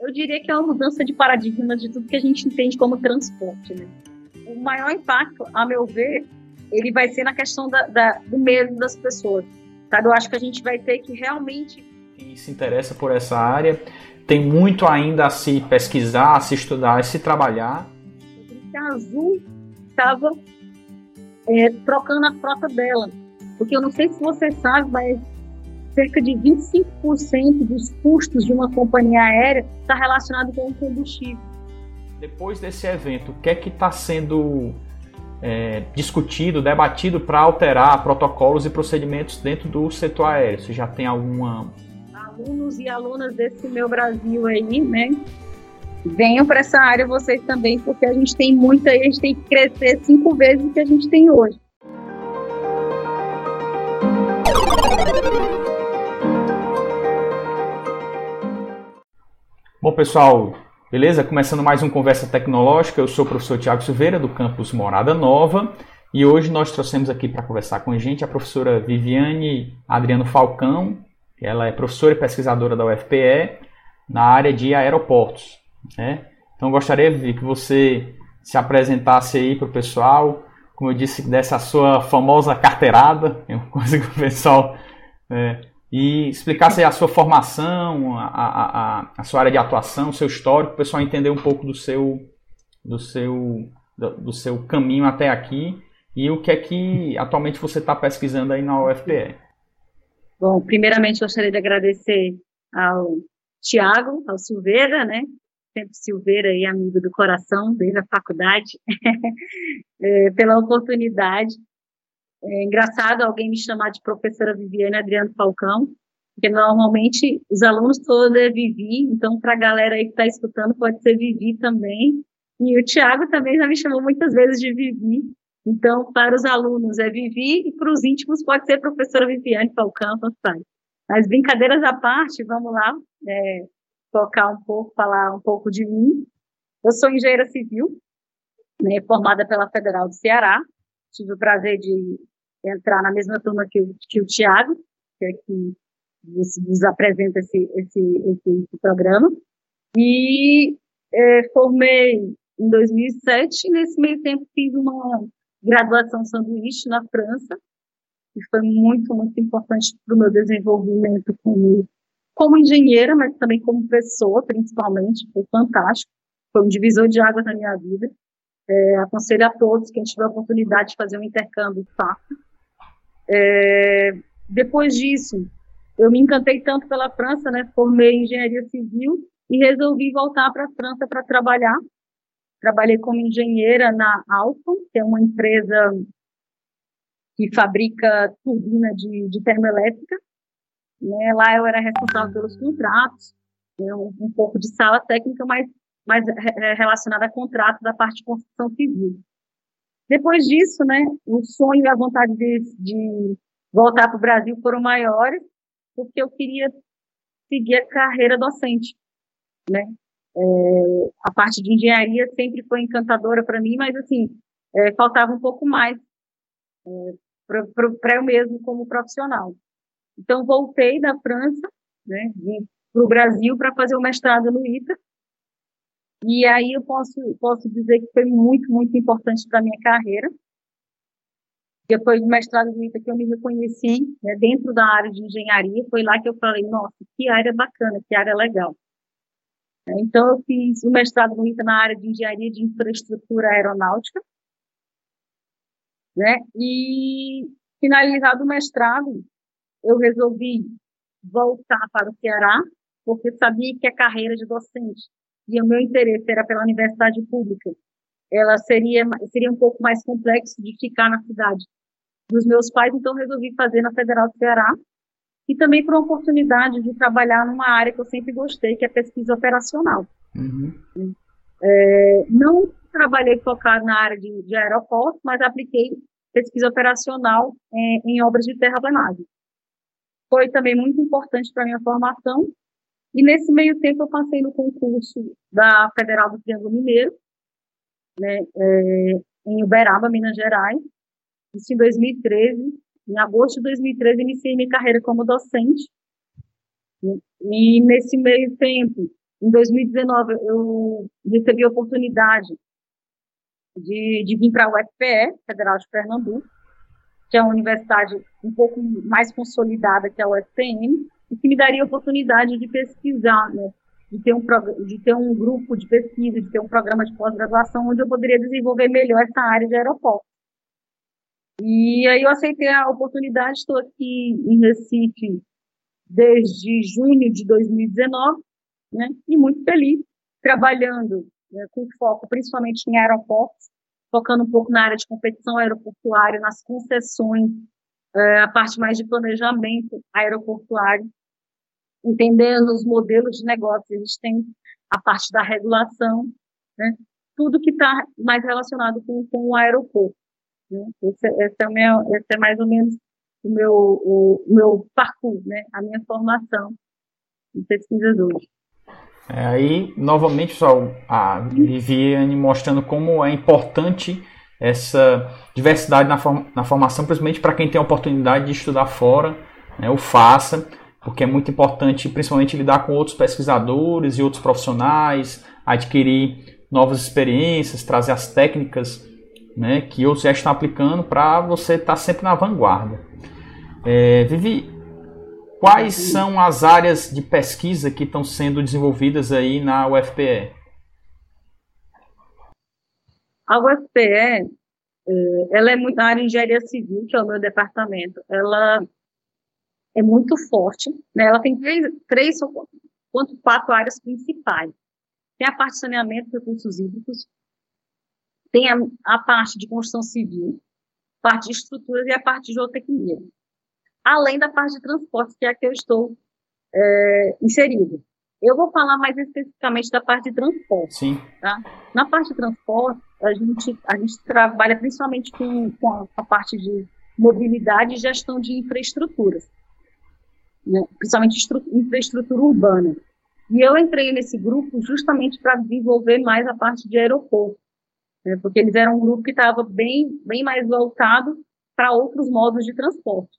eu diria que é uma mudança de paradigma de tudo que a gente entende como transporte. Né? O maior impacto, a meu ver, ele vai ser na questão da, da, do medo das pessoas. Sabe? Eu acho que a gente vai ter que realmente. Quem se interessa por essa área tem muito ainda a se pesquisar, a se estudar, a se trabalhar. A Azul estava é, trocando a frota dela. Porque eu não sei se você sabe, mas cerca de 25% dos custos de uma companhia aérea está relacionado com o combustível. Depois desse evento, o que é que está sendo é, discutido, debatido para alterar protocolos e procedimentos dentro do setor aéreo? Você já tem alguma. Alunos e alunas desse meu Brasil aí, né? Venham para essa área vocês também, porque a gente tem muita, a gente tem que crescer cinco vezes o que a gente tem hoje. Bom, pessoal, beleza? Começando mais um Conversa Tecnológica, eu sou o professor Tiago Silveira, do campus Morada Nova, e hoje nós trouxemos aqui para conversar com a gente a professora Viviane Adriano Falcão, ela é professora e pesquisadora da UFPE na área de aeroportos. Né? Então, gostaria, Vivi, que você se apresentasse aí para o pessoal, como eu disse, dessa sua famosa carteirada, é uma coisa que o pessoal é, e explicasse a sua formação, a, a, a, sua área de atuação, o seu histórico, o pessoal entender um pouco do seu, do seu, do, do seu caminho até aqui e o que é que atualmente você está pesquisando aí na UFPE. Bom, primeiramente gostaria de agradecer ao Tiago, ao Silveira, né? Sempre Silveira e amigo do coração, desde a faculdade, é, pela oportunidade é engraçado alguém me chamar de professora Viviane Adriano Falcão, porque normalmente os alunos todos é Vivi, então para a galera aí que está escutando pode ser Vivi também. E o Tiago também já me chamou muitas vezes de Vivi. Então, para os alunos é Vivi e para os íntimos pode ser professora Viviane Falcão, faz. Mas brincadeiras à parte, vamos lá, é, tocar um pouco, falar um pouco de mim. Eu sou engenheira civil, né, formada pela Federal do Ceará. Tive o prazer de entrar na mesma turma que o, que o Tiago, que é que nos, apresenta esse, esse, esse, esse programa. E é, formei em 2007, e nesse meio tempo fiz uma graduação sanduíche na França, que foi muito, muito importante para o meu desenvolvimento como, como engenheira, mas também como pessoa, principalmente, foi fantástico, foi um divisor de águas na minha vida. É, aconselho a todos, quem tiver a oportunidade de fazer um intercâmbio, faça. É, depois disso, eu me encantei tanto pela França, né? Formei engenharia civil e resolvi voltar para a França para trabalhar. Trabalhei como engenheira na Alfa, que é uma empresa que fabrica turbina de, de termoelétrica. Né? Lá eu era responsável pelos contratos, né? um, um pouco de sala técnica, mas mais relacionada a contrato da parte de construção civil. Depois disso, né, o sonho e a vontade de, de voltar para o Brasil foram maiores, porque eu queria seguir a carreira docente, né? É, a parte de engenharia sempre foi encantadora para mim, mas assim é, faltava um pouco mais é, para eu mesmo como profissional. Então voltei da França, né, para o Brasil para fazer o mestrado no ITA e aí eu posso, posso dizer que foi muito, muito importante para a minha carreira. Depois do mestrado do ITA que eu me reconheci né, dentro da área de engenharia, foi lá que eu falei, nossa, que área bacana, que área legal. Então eu fiz o mestrado no ITA na área de engenharia de infraestrutura aeronáutica, né? E finalizado o mestrado, eu resolvi voltar para o Ceará, porque sabia que a carreira de docente e o meu interesse era pela universidade pública, ela seria, seria um pouco mais complexo de ficar na cidade dos meus pais, então resolvi fazer na Federal do Ceará, e também por uma oportunidade de trabalhar numa área que eu sempre gostei, que é pesquisa operacional. Uhum. É, não trabalhei focado na área de, de aeroportos, mas apliquei pesquisa operacional é, em obras de terraplenagem. Foi também muito importante para a minha formação, e nesse meio tempo eu passei no concurso da Federal do Triângulo Mineiro, né, é, em Uberaba, Minas Gerais, isso em 2013. Em agosto de 2013 iniciei minha carreira como docente. E, e nesse meio tempo em 2019, eu recebi a oportunidade de, de vir para a UFPE, Federal de Pernambuco, que é uma universidade um pouco mais consolidada que a UFPM, e que me daria a oportunidade de pesquisar, né, de ter, um, de ter um grupo de pesquisa, de ter um programa de pós-graduação onde eu poderia desenvolver melhor essa área de aeroporto. E aí eu aceitei a oportunidade, estou aqui em Recife desde junho de 2019, né, e muito feliz, trabalhando né, com foco principalmente em aeroportos, focando um pouco na área de competição aeroportuária, nas concessões, é, a parte mais de planejamento aeroportuário, entendendo os modelos de negócio. Tem a parte da regulação, né, tudo que está mais relacionado com, com o aeroporto. Né? Esse, esse, é meu, esse é mais ou menos o meu, o, meu parkour, né? a minha formação em pesquisas hoje. É, aí, novamente, pessoal, a Viviane mostrando como é importante essa diversidade na, form na formação, principalmente para quem tem a oportunidade de estudar fora, né, o faça, porque é muito importante, principalmente, lidar com outros pesquisadores e outros profissionais, adquirir novas experiências, trazer as técnicas né, que outros já estão aplicando para você estar tá sempre na vanguarda. É, Vivi, quais são as áreas de pesquisa que estão sendo desenvolvidas aí na UFPE? A UFPE, é, ela é muito, a área de engenharia civil, que é o meu departamento, ela é muito forte, né? ela tem três, três quanto quatro áreas principais. Tem a parte de saneamento, recursos hídricos, tem a, a parte de construção civil, parte de estruturas e a parte de geotecnia. Além da parte de transporte, que é a que eu estou é, inserido. Eu vou falar mais especificamente da parte de transporte. Sim. Tá? Na parte de transporte, a gente, a gente trabalha principalmente com, com a parte de mobilidade e gestão de infraestruturas, né? principalmente infraestrutura urbana. E eu entrei nesse grupo justamente para desenvolver mais a parte de aeroporto né, porque eles eram um grupo que estava bem, bem mais voltado para outros modos de transporte.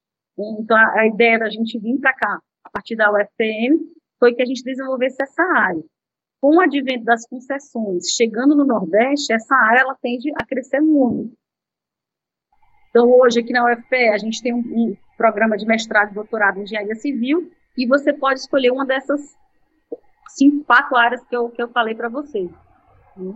Então, a, a ideia da gente vir para cá, a partir da UFPM, foi que a gente desenvolvesse essa área. Com o advento das concessões, chegando no Nordeste, essa área ela tende a crescer muito. Então, hoje, aqui na UFPE, a gente tem um, um programa de mestrado e doutorado em engenharia civil, e você pode escolher uma dessas cinco, quatro áreas que eu, que eu falei para vocês. Né?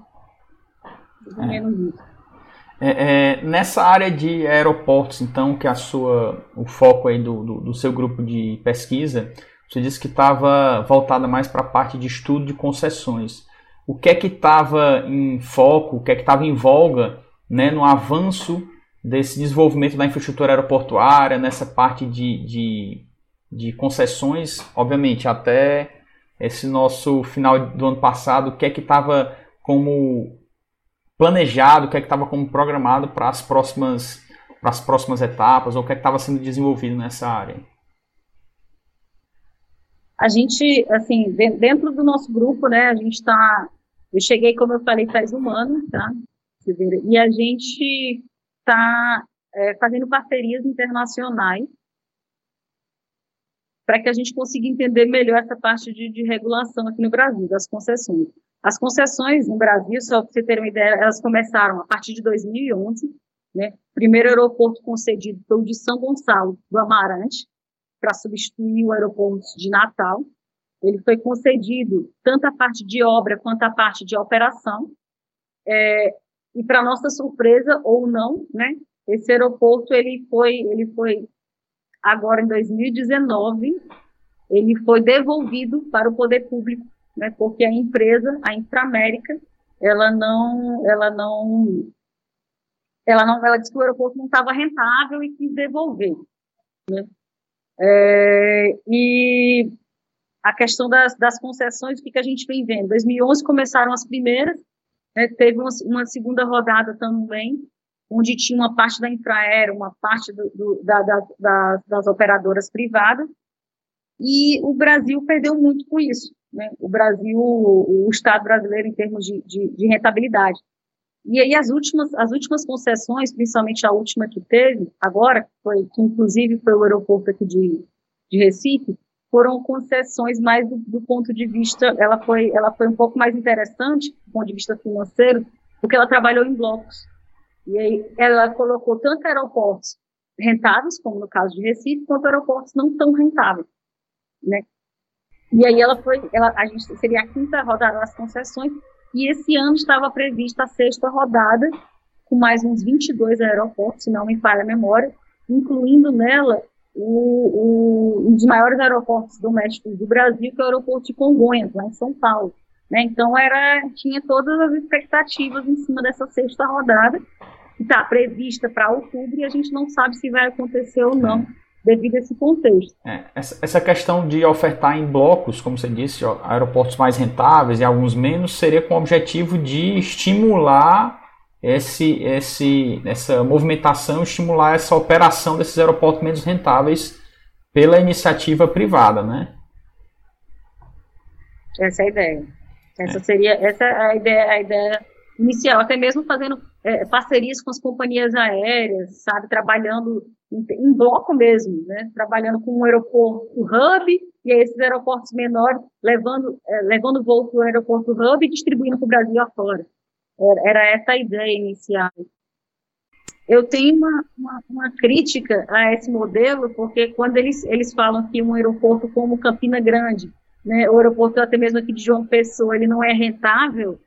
É, é, nessa área de aeroportos, então, que é a sua, o foco aí do, do, do seu grupo de pesquisa, você disse que estava voltada mais para a parte de estudo de concessões. O que é que estava em foco, o que é que estava em voga né, no avanço desse desenvolvimento da infraestrutura aeroportuária, nessa parte de, de, de concessões, obviamente, até esse nosso final do ano passado, o que é que estava como planejado, o que é que estava como programado para as próximas para as próximas etapas ou o que é estava sendo desenvolvido nessa área? A gente, assim, dentro do nosso grupo, né, a gente está, eu cheguei, como eu falei, faz um ano, tá? E a gente está é, fazendo parcerias internacionais para que a gente consiga entender melhor essa parte de, de regulação aqui no Brasil, das concessões. As concessões no Brasil, só para você ter uma ideia, elas começaram a partir de 2011. Né? O primeiro aeroporto concedido foi o de São Gonçalo do Amarante, para substituir o aeroporto de Natal. Ele foi concedido tanto a parte de obra quanto a parte de operação. É, e para nossa surpresa ou não, né, esse aeroporto ele foi, ele foi agora em 2019, ele foi devolvido para o poder público né, porque a empresa, a Inframérica, ela não, ela não, ela não, ela disse que o aeroporto não estava rentável e quis devolver, né? É, e a questão das, das concessões, o que, que a gente vem vendo? Em 2011 começaram as primeiras, né, teve uma, uma, segunda rodada também, onde tinha uma parte da Infraero, uma parte do, do, da, da, das operadoras privadas, e o Brasil perdeu muito com isso né, o Brasil, o Estado brasileiro em termos de, de, de, rentabilidade. E aí as últimas, as últimas concessões, principalmente a última que teve, agora, foi, que inclusive foi o aeroporto aqui de, de Recife, foram concessões mais do, do, ponto de vista, ela foi, ela foi um pouco mais interessante do ponto de vista financeiro, porque ela trabalhou em blocos. E aí ela colocou tanto aeroportos rentáveis, como no caso de Recife, quanto aeroportos não tão rentáveis, né? E aí ela foi, ela, a gente seria a quinta rodada das concessões, e esse ano estava prevista a sexta rodada, com mais uns 22 aeroportos, se não me falha a memória, incluindo nela o, o, um dos maiores aeroportos domésticos do Brasil, que é o aeroporto de Congonhas, lá em São Paulo. Né? Então era, tinha todas as expectativas em cima dessa sexta rodada, que está prevista para outubro, e a gente não sabe se vai acontecer ou não, devido a esse contexto. É, essa, essa, questão de ofertar em blocos, como você disse, aeroportos mais rentáveis e alguns menos, seria com o objetivo de estimular esse, esse, essa movimentação, estimular essa operação desses aeroportos menos rentáveis pela iniciativa privada, né? Essa é a ideia. Essa é. seria essa é a ideia, a ideia inicial, até mesmo fazendo é, parcerias com as companhias aéreas, sabe, trabalhando em, em, bloco mesmo, né, trabalhando com um aeroporto hub e esses aeroportos menores levando é, levando voo para o aeroporto hub e distribuindo para o Brasil afora. Era essa a ideia inicial. Eu tenho uma, uma, uma, crítica a esse modelo, porque quando eles, eles falam que um aeroporto como Campina Grande, né, o aeroporto até mesmo aqui de João Pessoa, ele não é rentável,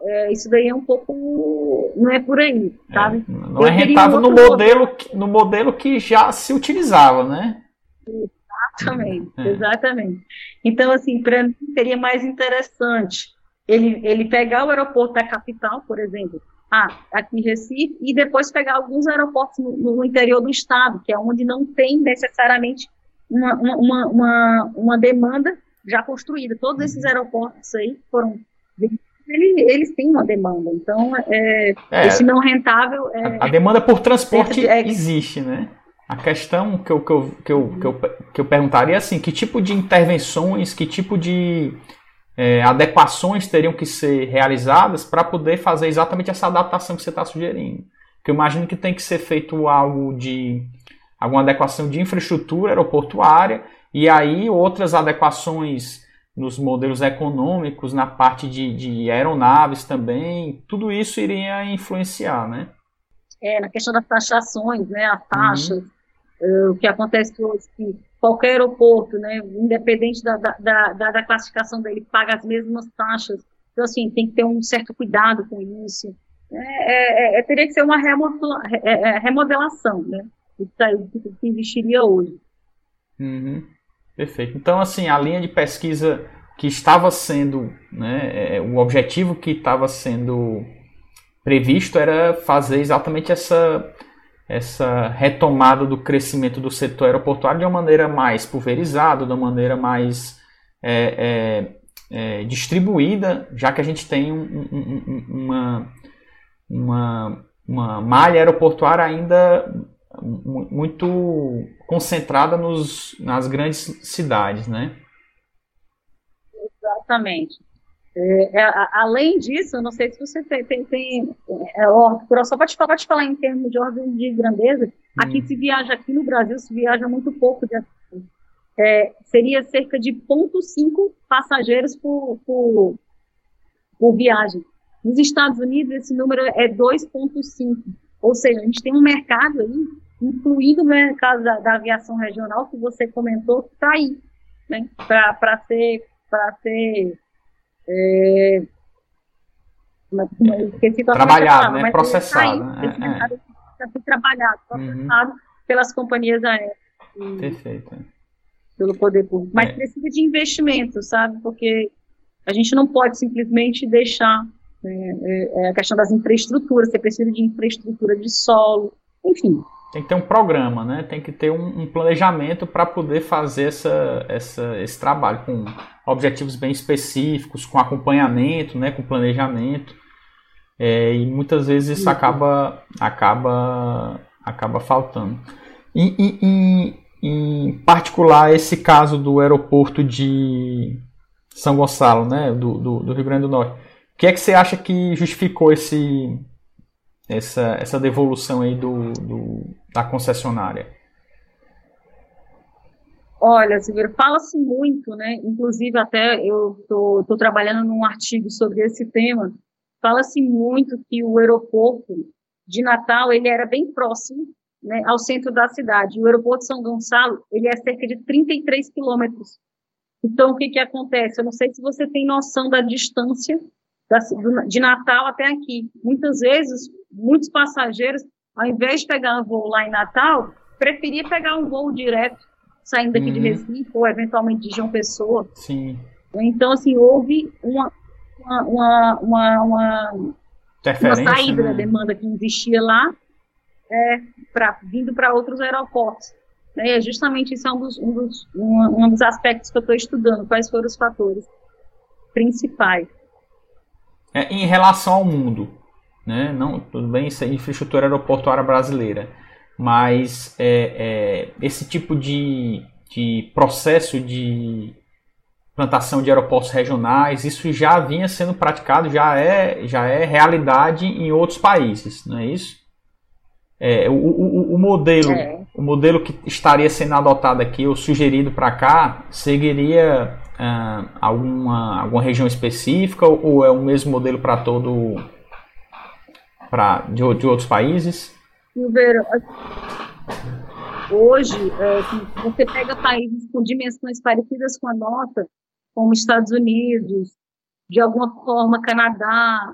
é, isso daí é um pouco. não é por aí, é, sabe? É, não Eu é rentável no modelo, que, no modelo que já se utilizava, né? Exatamente, é. exatamente. Então, assim, para mim seria mais interessante ele, ele pegar o aeroporto da capital, por exemplo, ah, aqui em Recife, e depois pegar alguns aeroportos no, no interior do estado, que é onde não tem necessariamente uma, uma, uma, uma demanda já construída. Todos esses aeroportos aí foram eles, eles têm uma demanda. Então, é, é, esse não rentável. É, a, demanda por transporte é, existe, né? A questão que eu, que, eu, que, eu, que, eu, que eu perguntaria é assim: que tipo de intervenções, que tipo de é, adequações teriam que ser realizadas para poder fazer exatamente essa adaptação que você está sugerindo. Que eu imagino que tem que ser feito algo de alguma adequação de infraestrutura aeroportuária e aí outras adequações nos modelos econômicos, na parte de, de aeronaves também, tudo isso iria influenciar, né? É, na questão das taxações, né, as taxas, uhum. uh, o que acontece hoje, que qualquer aeroporto, né, independente da, da, da, da, classificação dele, paga as mesmas taxas. Então, assim, tem que ter um certo cuidado com isso. É, é, é teria que ser uma é, é, remodelação, né, do que existiria hoje. Uhum. Perfeito. Então, assim, a linha de pesquisa que estava sendo, né, o objetivo que estava sendo previsto era fazer exatamente essa essa retomada do crescimento do setor aeroportuário de uma maneira mais pulverizada, de uma maneira mais é, é, é, distribuída, já que a gente tem um, um, uma, uma, uma malha aeroportuária ainda muito concentrada nos, nas grandes cidades, né? Exatamente. É, é, além disso, eu não sei se você tem, tem, tem é, só para te, falar, te falar em termos de ordem de grandeza, aqui hum. se viaja, aqui no Brasil se viaja muito pouco de é, seria cerca de 0,5 passageiros por, por, por viagem. Nos Estados Unidos, esse número é 2,5. Ou seja, a gente tem um mercado aí, incluindo o mercado da, da aviação regional, que você comentou, que está aí, né, para ser, ser é, esqueci trabalhado, né? processado. Aí, né? é, é. trabalhado, processado uhum. pelas companhias aéreas. Perfeito. Pelo poder público. Mas é. precisa de investimento, sabe? Porque a gente não pode simplesmente deixar né, é, é, a questão das infraestruturas, você precisa de infraestrutura de solo, enfim. Tem que ter um programa, né? Tem que ter um, um planejamento para poder fazer essa, essa, esse trabalho com objetivos bem específicos, com acompanhamento, né? Com planejamento. É, e muitas vezes isso acaba, acaba, acaba faltando. E, e, e, em particular, esse caso do aeroporto de São Gonçalo, né? Do, do, do Rio Grande do Norte. O que é que você acha que justificou esse, essa, essa devolução aí do, do da concessionária? Olha, Silveira, fala-se muito, né? Inclusive, até eu estou trabalhando num artigo sobre esse tema. Fala-se muito que o aeroporto de Natal ele era bem próximo né, ao centro da cidade. O aeroporto de São Gonçalo ele é cerca de 33 quilômetros. Então, o que, que acontece? Eu não sei se você tem noção da distância da, de Natal até aqui. Muitas vezes, muitos passageiros, ao invés de pegar um voo lá em Natal, preferia pegar um voo direto saindo daqui uhum. de Recife ou eventualmente de João Pessoa. Sim. Então, assim, houve uma, uma, uma, uma, uma, uma saída né? da demanda que existia lá, é, pra, vindo para outros aeroportos. Né? É justamente isso é um dos, um dos, um, um dos aspectos que eu estou estudando, quais foram os fatores principais. É, em relação ao mundo, né? Não, tudo bem, isso é infraestrutura aeroportuária brasileira mas é, é, esse tipo de, de processo de plantação de aeroportos regionais, isso já vinha sendo praticado, já é, já é realidade em outros países, não é isso? É, o, o, o, modelo, é. o modelo que estaria sendo adotado aqui ou sugerido para cá seguiria ah, alguma, alguma região específica ou é o mesmo modelo para todo para de, de outros países? Hoje, é, você pega países com dimensões parecidas com a nossa, como Estados Unidos, de alguma forma Canadá,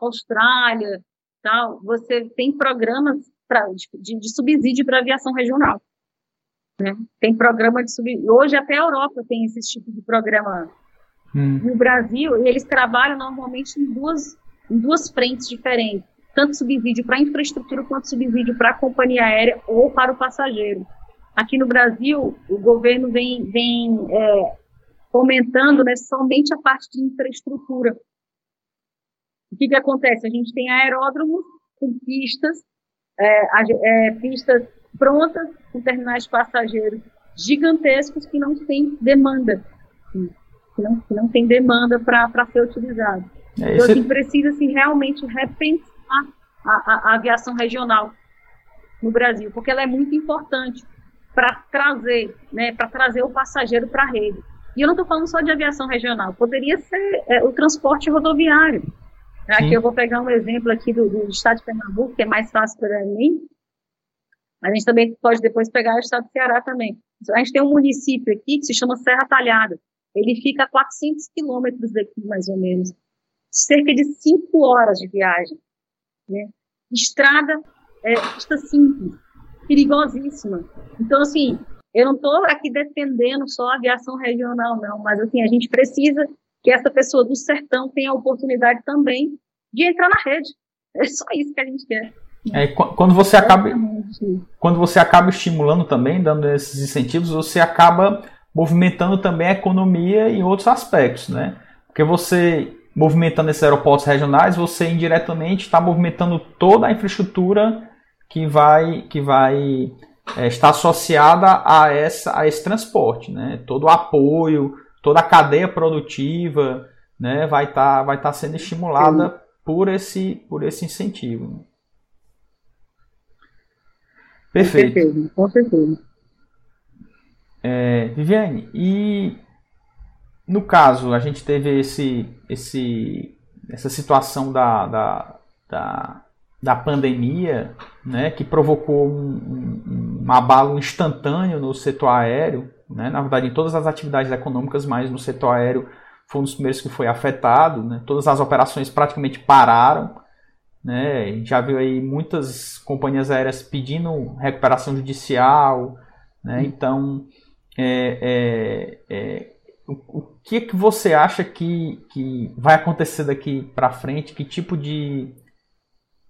Austrália, tal, você tem programas pra, de, de subsídio para aviação regional. Né? Tem programa de subsídio. Hoje até a Europa tem esse tipo de programa. Hum. No Brasil, eles trabalham normalmente em duas, em duas frentes diferentes tanto subsídio para infraestrutura quanto subsídio para a companhia aérea ou para o passageiro. Aqui no Brasil, o governo vem, vem é, fomentando né, somente a parte de infraestrutura. O que, que acontece? A gente tem aeródromos com pistas, é, é, pistas prontas, com terminais de passageiros gigantescos que não têm demanda, que não, que não tem demanda para ser utilizado. É, então, assim, precisa-se realmente repensar a, a, aviação regional no Brasil, porque ela é muito importante para trazer, né, para trazer o passageiro para a rede. E eu não estou falando só de aviação regional, poderia ser é, o transporte rodoviário. Aqui eu vou pegar um exemplo aqui do, do, estado de Pernambuco, que é mais fácil para mim, a gente também pode depois pegar o estado do Ceará também. A gente tem um município aqui que se chama Serra Talhada. Ele fica a 400 quilômetros daqui, mais ou menos. Cerca de 5 horas de viagem. Né? Estrada, é, pista simples, perigosíssima. Então, assim, eu não estou aqui defendendo só a aviação regional, não, mas assim, a gente precisa que essa pessoa do sertão tenha a oportunidade também de entrar na rede. É só isso que a gente quer. É, quando você acaba quando você acaba estimulando também, dando esses incentivos, você acaba movimentando também a economia em outros aspectos, né? Porque você movimentando esses aeroportos regionais, você indiretamente está movimentando toda a infraestrutura que vai, que vai é, estar associada a, essa, a esse transporte. Né? Todo o apoio, toda a cadeia produtiva né, vai estar tá, vai tá sendo estimulada por esse, por esse incentivo. Perfeito. Com certeza. Com certeza. É, Viviane, e no caso, a gente teve esse, esse, essa situação da, da, da, da pandemia, né, que provocou um, um, um, abalo instantâneo no setor aéreo, né, na verdade em todas as atividades econômicas, mas no setor aéreo foi um dos primeiros que foi afetado, né, todas as operações praticamente pararam, né, a gente já viu aí muitas companhias aéreas pedindo recuperação judicial, né, então é, é, é o, que, que você acha que, que vai acontecer daqui para frente? Que tipo de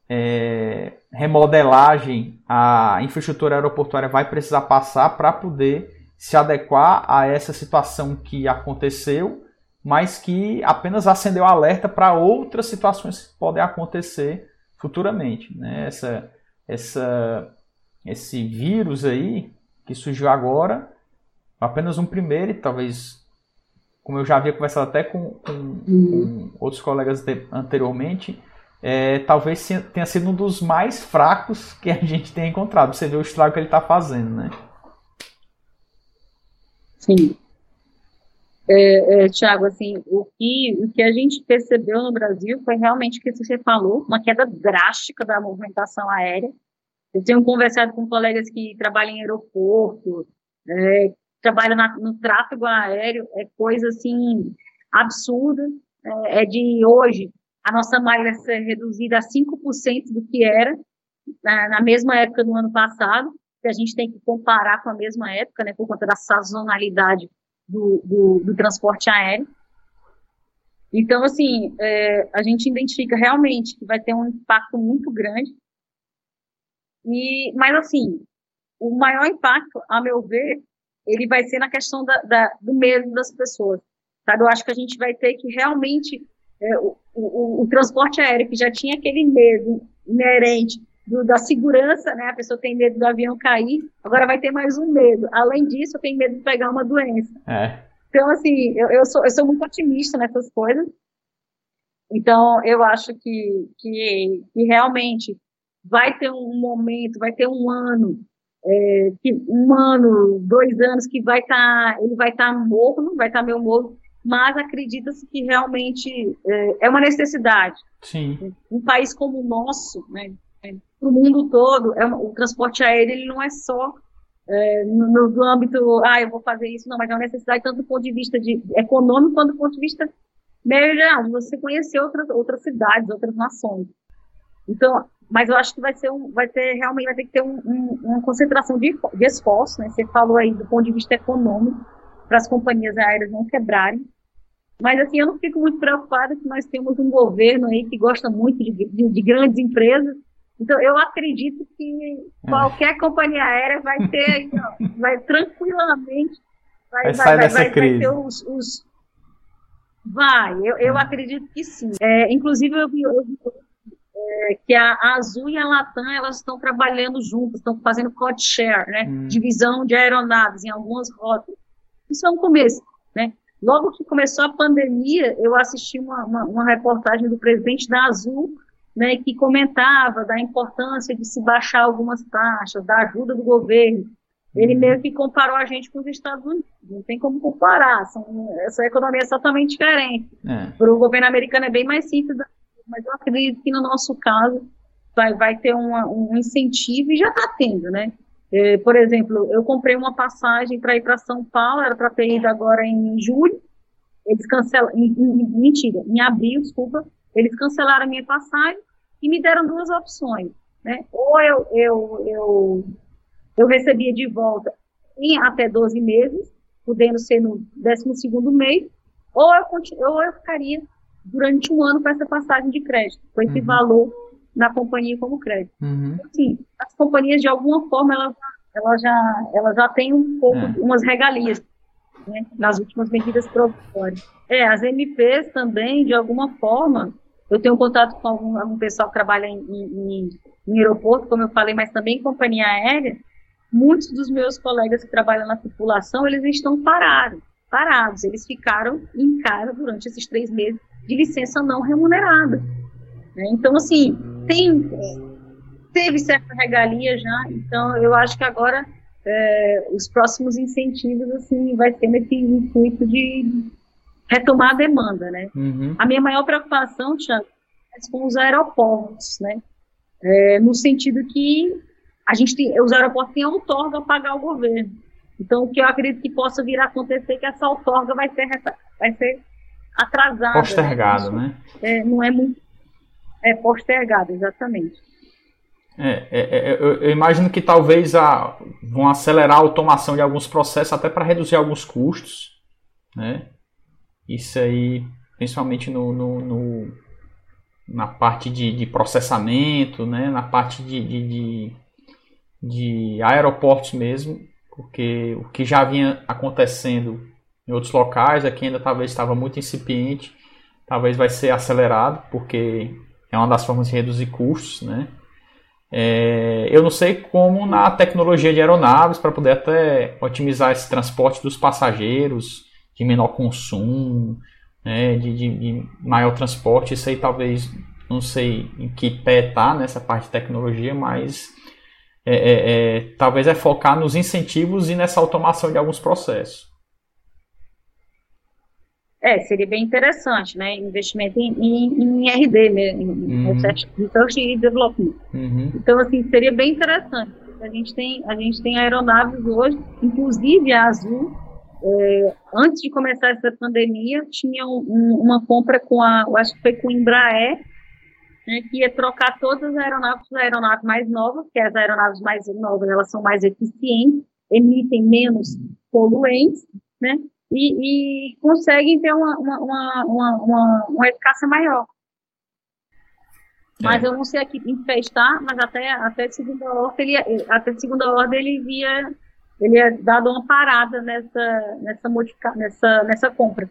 é, remodelagem a infraestrutura aeroportuária vai precisar passar para poder se adequar a essa situação que aconteceu, mas que apenas acendeu alerta para outras situações que podem acontecer futuramente. Né? Essa, essa, esse vírus aí que surgiu agora, apenas um primeiro e talvez como eu já havia conversado até com, com, uhum. com outros colegas de, anteriormente, é, talvez tenha sido um dos mais fracos que a gente tenha encontrado. Você vê o estrago que ele está fazendo, né? Sim. É, é, Tiago, assim, o que, o que a gente percebeu no Brasil foi realmente o que você falou, uma queda drástica da movimentação aérea. Eu tenho conversado com colegas que trabalham em aeroporto, é, trabalham na, no tráfego aéreo, é coisa assim absurda. É, é de hoje a nossa malha ser reduzida a 5% do que era na, na, mesma época do ano passado, que a gente tem que comparar com a mesma época, né, por conta da sazonalidade do, do, do transporte aéreo. Então, assim, é, a gente identifica realmente que vai ter um impacto muito grande. E, mas, assim, o maior impacto, a meu ver, ele vai ser na questão da, da, do medo das pessoas. Sabe? Eu acho que a gente vai ter que realmente. É, o, o, o, transporte aéreo, que já tinha aquele medo inerente do, da segurança, né? A pessoa tem medo do avião cair, agora vai ter mais um medo. Além disso, eu tenho medo de pegar uma doença. É. Então, assim, eu, eu, sou, eu sou muito otimista nessas coisas. Então, eu acho que, que, que realmente vai ter um momento, vai ter um ano, é, que, um ano, dois anos que vai estar, tá, ele vai estar tá morno, vai estar tá meio morno, mas acredita-se que realmente é, é, uma necessidade. Sim. Um país como o nosso, né, para o mundo todo, é, o transporte aéreo ele não é só é, no, no, âmbito, ah, eu vou fazer isso, não, mas é uma necessidade tanto do ponto de vista de, econômico quanto do ponto de vista de você conhecer outras, outras cidades, outras nações. Então, mas eu acho que vai ser um, vai ter realmente vai ter que ter um, um, uma concentração de, de esforço, né? Você falou aí do ponto de vista econômico para as companhias aéreas não quebrarem. Mas assim, eu não fico muito preocupada que nós temos um governo aí que gosta muito de, de, de grandes empresas então, eu acredito que é. qualquer companhia aérea vai ter, vai tranquilamente, vai, vai, vai, vai, vai ter os, os, Vai, eu, eu hum. acredito que sim. É, inclusive, eu vi, eu vi é, que a, a, Azul e a Latam, elas estão trabalhando juntas, estão fazendo code share, né? Hum. Divisão de aeronaves em algumas rotas. Isso é um começo, né? Logo que começou a pandemia, eu assisti uma, uma, uma reportagem do presidente da Azul né, que comentava da importância de se baixar algumas taxas, da ajuda do governo. Ele uhum. meio que comparou a gente com os Estados Unidos. Não tem como comparar. São, essa economia é totalmente diferente. É. Para o governo americano é bem mais simples, mas eu acredito que no nosso caso vai, vai ter uma, um incentivo e já está tendo, né? É, por exemplo, eu comprei uma passagem para ir para São Paulo, era para ter ido agora em julho. Eles cancelaram, mentira, em abril, desculpa, eles cancelaram a minha passagem e me deram duas opções, né? Ou eu, eu, eu, eu recebia de volta em até 12 meses, podendo ser no 12 mês, ou eu, ou eu ficaria durante um ano com essa passagem de crédito, com esse uhum. valor na companhia como crédito. Uhum. Assim, as companhias, de alguma forma, elas, elas, já, elas já têm um pouco, é. umas regalias, né, nas últimas medidas provisórias. É, as MPs também, de alguma forma, eu tenho contato com algum, algum pessoal que trabalha em, em, em, aeroporto, como eu falei, mas também em companhia aérea. Muitos dos meus colegas que trabalham na tripulação, eles estão parados, parados. Eles ficaram em casa durante esses três meses de licença não remunerada. Né? Então, assim, tem, teve certa regalia já. Então, eu acho que agora é, os próximos incentivos, assim, vai ser nesse intuito de retomar a demanda, né? Uhum. A minha maior preocupação, Tiago, é com os aeroportos, né? É, no sentido que a gente tem, os aeroportos têm a outorga a pagar o governo. Então, o que eu acredito que possa vir a acontecer é que essa outorga vai ser, vai ser atrasada. Postergado, né? né? É, não é muito. É postergado, exatamente. É, é, é eu, eu, imagino que talvez a, vão acelerar a automação de alguns processos até para reduzir alguns custos, né? Isso aí, principalmente no, no, no na parte de, de, processamento, né? na parte de, de, de, aeroportos mesmo, porque o que já vinha acontecendo em outros locais, aqui ainda talvez estava muito incipiente, talvez vai ser acelerado, porque é uma das formas de reduzir custos, né? É, eu não sei como na tecnologia de aeronaves para poder até otimizar esse transporte dos passageiros, de menor consumo, né, de, de, de, maior transporte. Isso aí talvez, não sei em que pé está nessa parte de tecnologia, mas é, é, é, talvez é focar nos incentivos e nessa automação de alguns processos. É, seria bem interessante, né? Investimento em, em, em RD, né? Em uhum. Research e Development. Uhum. Então, assim, seria bem interessante. A gente tem, a gente tem aeronaves hoje, inclusive a Azul, é, antes de começar essa pandemia, tinha um, um, uma compra com a, eu acho que foi com o Embraer, né, que ia trocar todas as aeronaves por aeronaves mais novas, que as aeronaves mais novas elas são mais eficientes, emitem menos poluentes, né? E, e conseguem ter uma, uma, uma, uma, eficácia maior. Mas é. eu não sei aqui infestar, mas até, até segunda ordem ele até segunda ordem ele via ele é dado uma parada nessa nessa modifica, nessa nessa compra.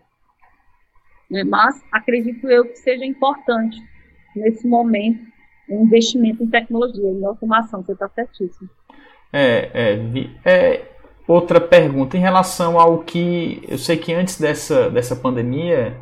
Né? Mas acredito eu que seja importante nesse momento um investimento em tecnologia, em automação, você está certíssimo. É, é, é, Outra pergunta em relação ao que eu sei que antes dessa, dessa pandemia,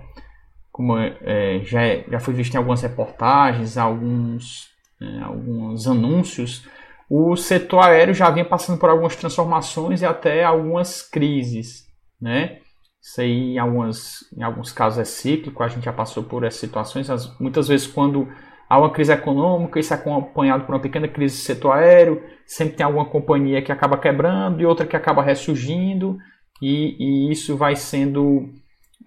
como é, já, já foi visto em algumas reportagens, alguns, é, alguns anúncios, o setor aéreo já vinha passando por algumas transformações e até algumas crises, né? Isso aí em, algumas, em alguns casos é cíclico, a gente já passou por essas situações. Muitas vezes quando há uma crise econômica, isso é acompanhado por uma pequena crise do setor aéreo, sempre tem alguma companhia que acaba quebrando e outra que acaba ressurgindo, e, e isso vai sendo.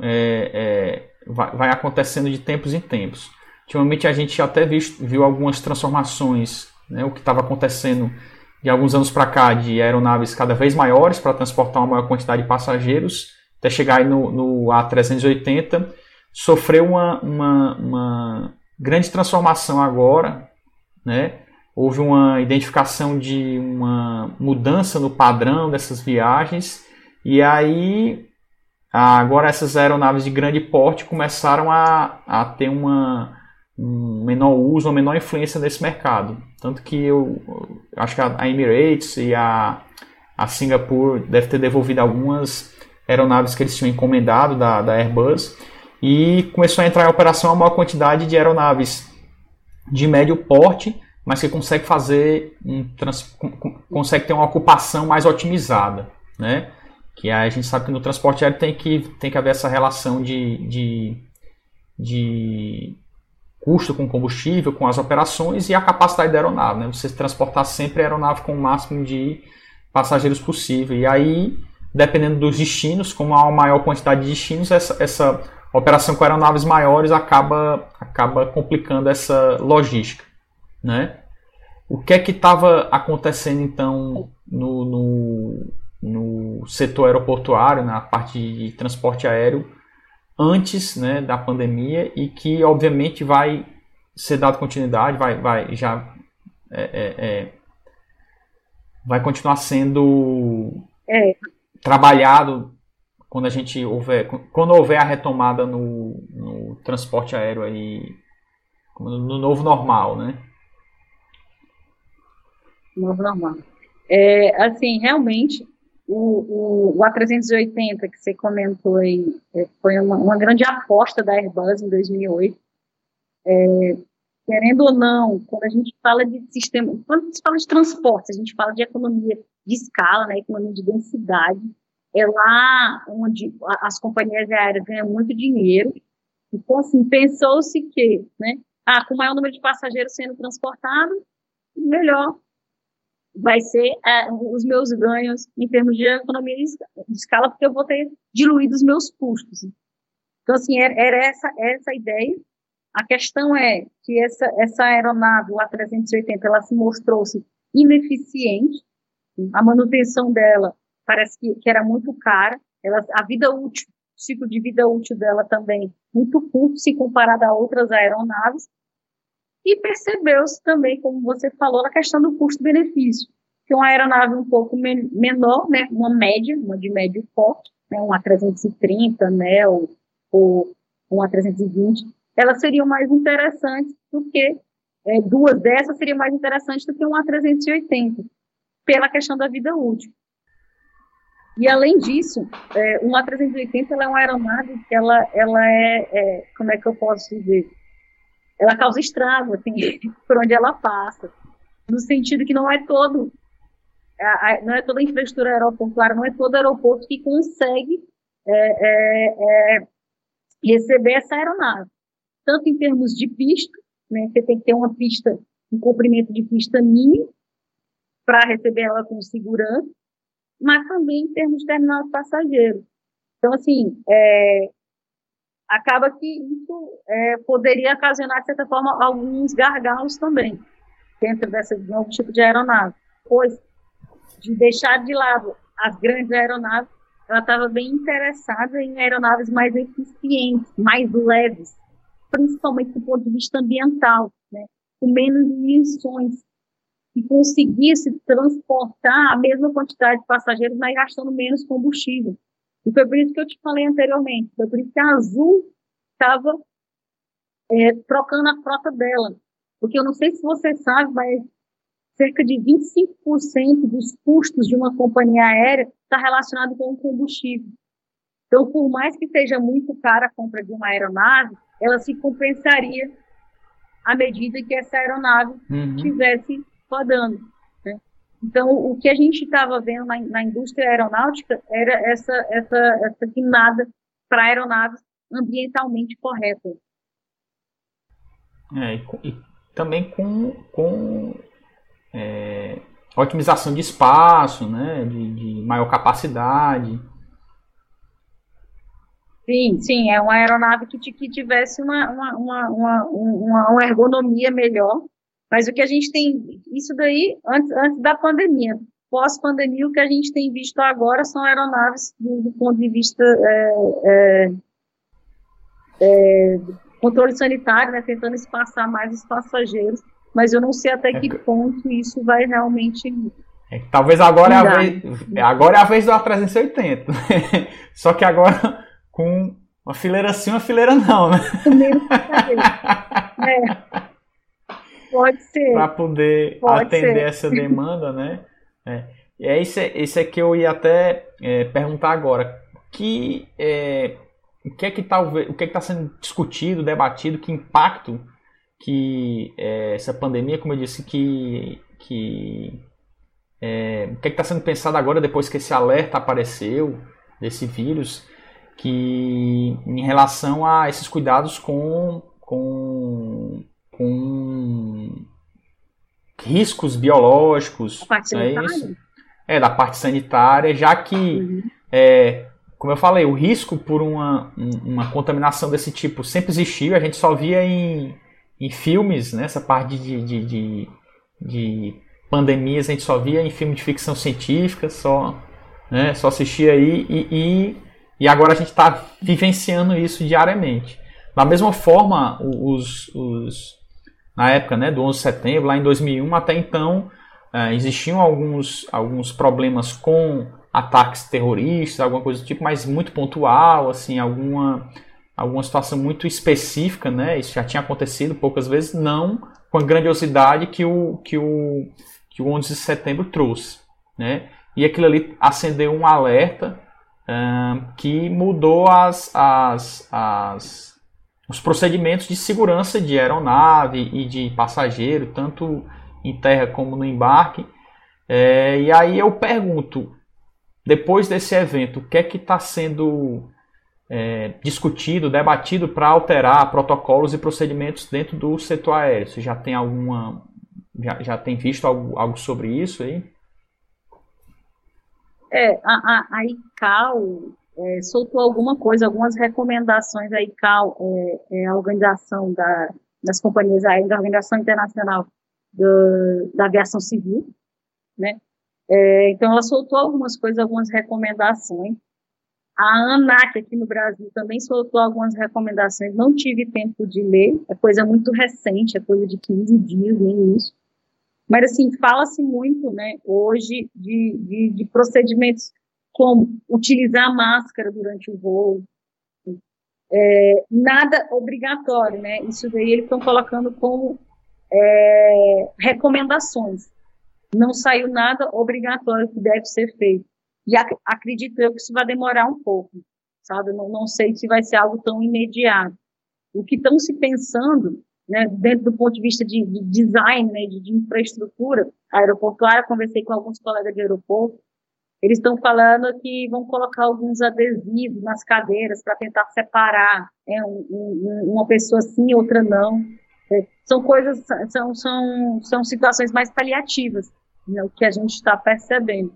É, é, vai, vai, acontecendo de tempos em tempos. Ultimamente a gente até visto, viu algumas transformações, né, o que estava acontecendo de alguns anos para cá, de aeronaves cada vez maiores para transportar uma maior quantidade de passageiros, até chegar no, no A380, sofreu uma, uma, uma grande transformação agora, né? Houve uma identificação de uma mudança no padrão dessas viagens e aí agora essas aeronaves de grande porte começaram a, a ter uma, um menor uso, uma menor influência nesse mercado. Tanto que eu, eu acho que a Emirates e a, a Singapore deve ter devolvido algumas aeronaves que eles tinham encomendado da, da Airbus e começou a entrar em operação uma maior quantidade de aeronaves de médio porte, mas que consegue fazer um trans, consegue ter uma ocupação mais otimizada, né? Que a gente sabe que no transporte aéreo tem que, tem que haver essa relação de, de, de custo com combustível, com as operações e a capacidade da aeronave, né? Você transportar sempre a aeronave com o máximo de passageiros possível. E aí, dependendo dos destinos, como há uma maior quantidade de destinos, essa, essa operação com aeronaves maiores acaba, acaba complicando essa logística. Né? O que é que estava acontecendo então no, no, no, setor aeroportuário, na parte de transporte aéreo, antes né, da pandemia e que obviamente vai ser dado continuidade, vai, vai já é, é, é, vai continuar sendo é. trabalhado quando a gente houver, quando houver a retomada no, no transporte aéreo aí, no novo normal, né? Novo normal. É, assim, realmente, o, o, o, A380 que você comentou aí é, foi uma, uma, grande aposta da Airbus em 2008. É, querendo ou não, quando a gente fala de sistema, quando se fala de transporte, a gente fala de economia de escala, né, economia de densidade, é lá onde as companhias aéreas ganham muito dinheiro. Então, assim, pensou-se que, né, ah, com maior número de passageiros sendo transportados, melhor vai ser é, os meus ganhos em termos de economia de escala, porque eu vou ter diluído os meus custos. Então, assim, era, era essa, essa a ideia. A questão é que essa, essa aeronave, o A380, ela se mostrou-se ineficiente. A manutenção dela parece que, que era muito cara. Ela, a vida útil, o ciclo de vida útil dela também muito curto se comparado a outras aeronaves. E percebeu-se também, como você falou, a questão do custo-benefício. Que uma aeronave um pouco men menor, né, uma média, uma de médio porte, né, uma 330, né, ou, ou uma 320, elas seriam mais interessantes do que é, duas dessas seriam mais interessantes do que uma 380, pela questão da vida útil. E além disso, é, uma 380 ela é uma aeronave que ela, ela é, é, como é que eu posso dizer? Ela causa estrago, assim, por onde ela passa. No sentido que não é todo, a, não é toda a infraestrutura aeroportuária, não é todo aeroporto que consegue é, é, é receber essa aeronave, tanto em termos de pista, né, você tem que ter uma pista, um comprimento de pista mínimo para receber ela com segurança, mas também em termos de terminal de passageiro. Então, assim, é, acaba que isso é, poderia ocasionar, de certa forma, alguns gargalos também dentro desse novo tipo de aeronave. Pois, de deixar de lado as grandes aeronaves, ela estava bem interessada em aeronaves mais eficientes, mais leves, principalmente do ponto de vista ambiental, né, com menos emissões, e conseguisse transportar a mesma quantidade de passageiros, mas gastando menos combustível. E foi por isso que eu te falei anteriormente, foi por isso que a Azul estava é, trocando a frota dela. Porque eu não sei se você sabe, mas cerca de 25% dos custos de uma companhia aérea está relacionado com o combustível. Então, por mais que seja muito cara a compra de uma aeronave, ela se compensaria à medida que essa aeronave uhum. tivesse rodando. Então, o que a gente estava vendo na, na, indústria aeronáutica era essa, essa, essa guinada para aeronaves ambientalmente corretas. É, e, e, também com, com é, otimização de espaço, né, de, de, maior capacidade. Sim, sim, é uma aeronave que, que tivesse uma, uma, uma, uma, uma ergonomia melhor, mas o que a gente tem, isso daí antes, antes da pandemia. Pós-pandemia, o que a gente tem visto agora são aeronaves do, do ponto de vista é, é, é, controle sanitário, né, tentando espaçar mais os passageiros, mas eu não sei até que ponto isso vai realmente. É, talvez agora é, a vez, agora é a vez do A380. Só que agora com uma fileira sim, uma fileira não, né? é. Pode ser. Para poder Pode atender ser. essa demanda, né? É. E é isso, isso é que eu ia até é, perguntar agora. Que, é, o que é que que é está sendo discutido, debatido, que impacto que é, essa pandemia, como eu disse, que, que é, o que é está sendo pensado agora depois que esse alerta apareceu desse vírus, que em relação a esses cuidados com, com com riscos biológicos. é isso? É, da parte sanitária, já que, uhum. é, como eu falei, o risco por uma, uma contaminação desse tipo sempre existiu, a gente só via em, em filmes, né, essa parte de, de, de, de pandemias a gente só via em filme de ficção científica, só, né, só assistia aí e, e, e agora a gente está vivenciando isso diariamente. Da mesma forma, os, os, na época né, do 11 de setembro, lá em 2001, até então uh, existiam alguns, alguns problemas com ataques terroristas, alguma coisa do tipo, mas muito pontual, assim, alguma, alguma situação muito específica, né? Isso já tinha acontecido poucas vezes, não com a grandiosidade que o, que o, que o 11 de setembro trouxe, né? E aquilo ali acendeu um alerta uh, que mudou as, as, as os procedimentos de segurança de aeronave e de passageiro, tanto em terra como no embarque. É, e aí eu pergunto, depois desse evento, o que é que está sendo é, discutido, debatido para alterar protocolos e procedimentos dentro do setor aéreo? Você já tem alguma, já, já tem visto algo, algo sobre isso aí? É, a, a, a ICAO é, soltou alguma coisa, algumas recomendações aí, CAL, é, é, a organização da, das companhias aéreas, da Organização Internacional do, da Aviação Civil, né? É, então, ela soltou algumas coisas, algumas recomendações. A ANAC aqui no Brasil também soltou algumas recomendações, não tive tempo de ler, é coisa muito recente, é coisa de 15 dias, nem isso. Mas, assim, fala-se muito, né, hoje, de, de, de procedimentos como utilizar máscara durante o voo, é, nada obrigatório, né? Isso daí eles estão colocando como é, recomendações. Não saiu nada obrigatório que deve ser feito. E ac acredito eu que isso vai demorar um pouco, sabe? Não, não sei se vai ser algo tão imediato. O que estão se pensando, né, dentro do ponto de vista de, de design, né, de, de infraestrutura aeroportuária, conversei com alguns colegas de aeroporto, eles estão falando que vão colocar alguns adesivos nas cadeiras para tentar separar é, um, um, uma pessoa sim, outra não. É, são coisas, são, são, são situações mais paliativas, né, o que a gente está percebendo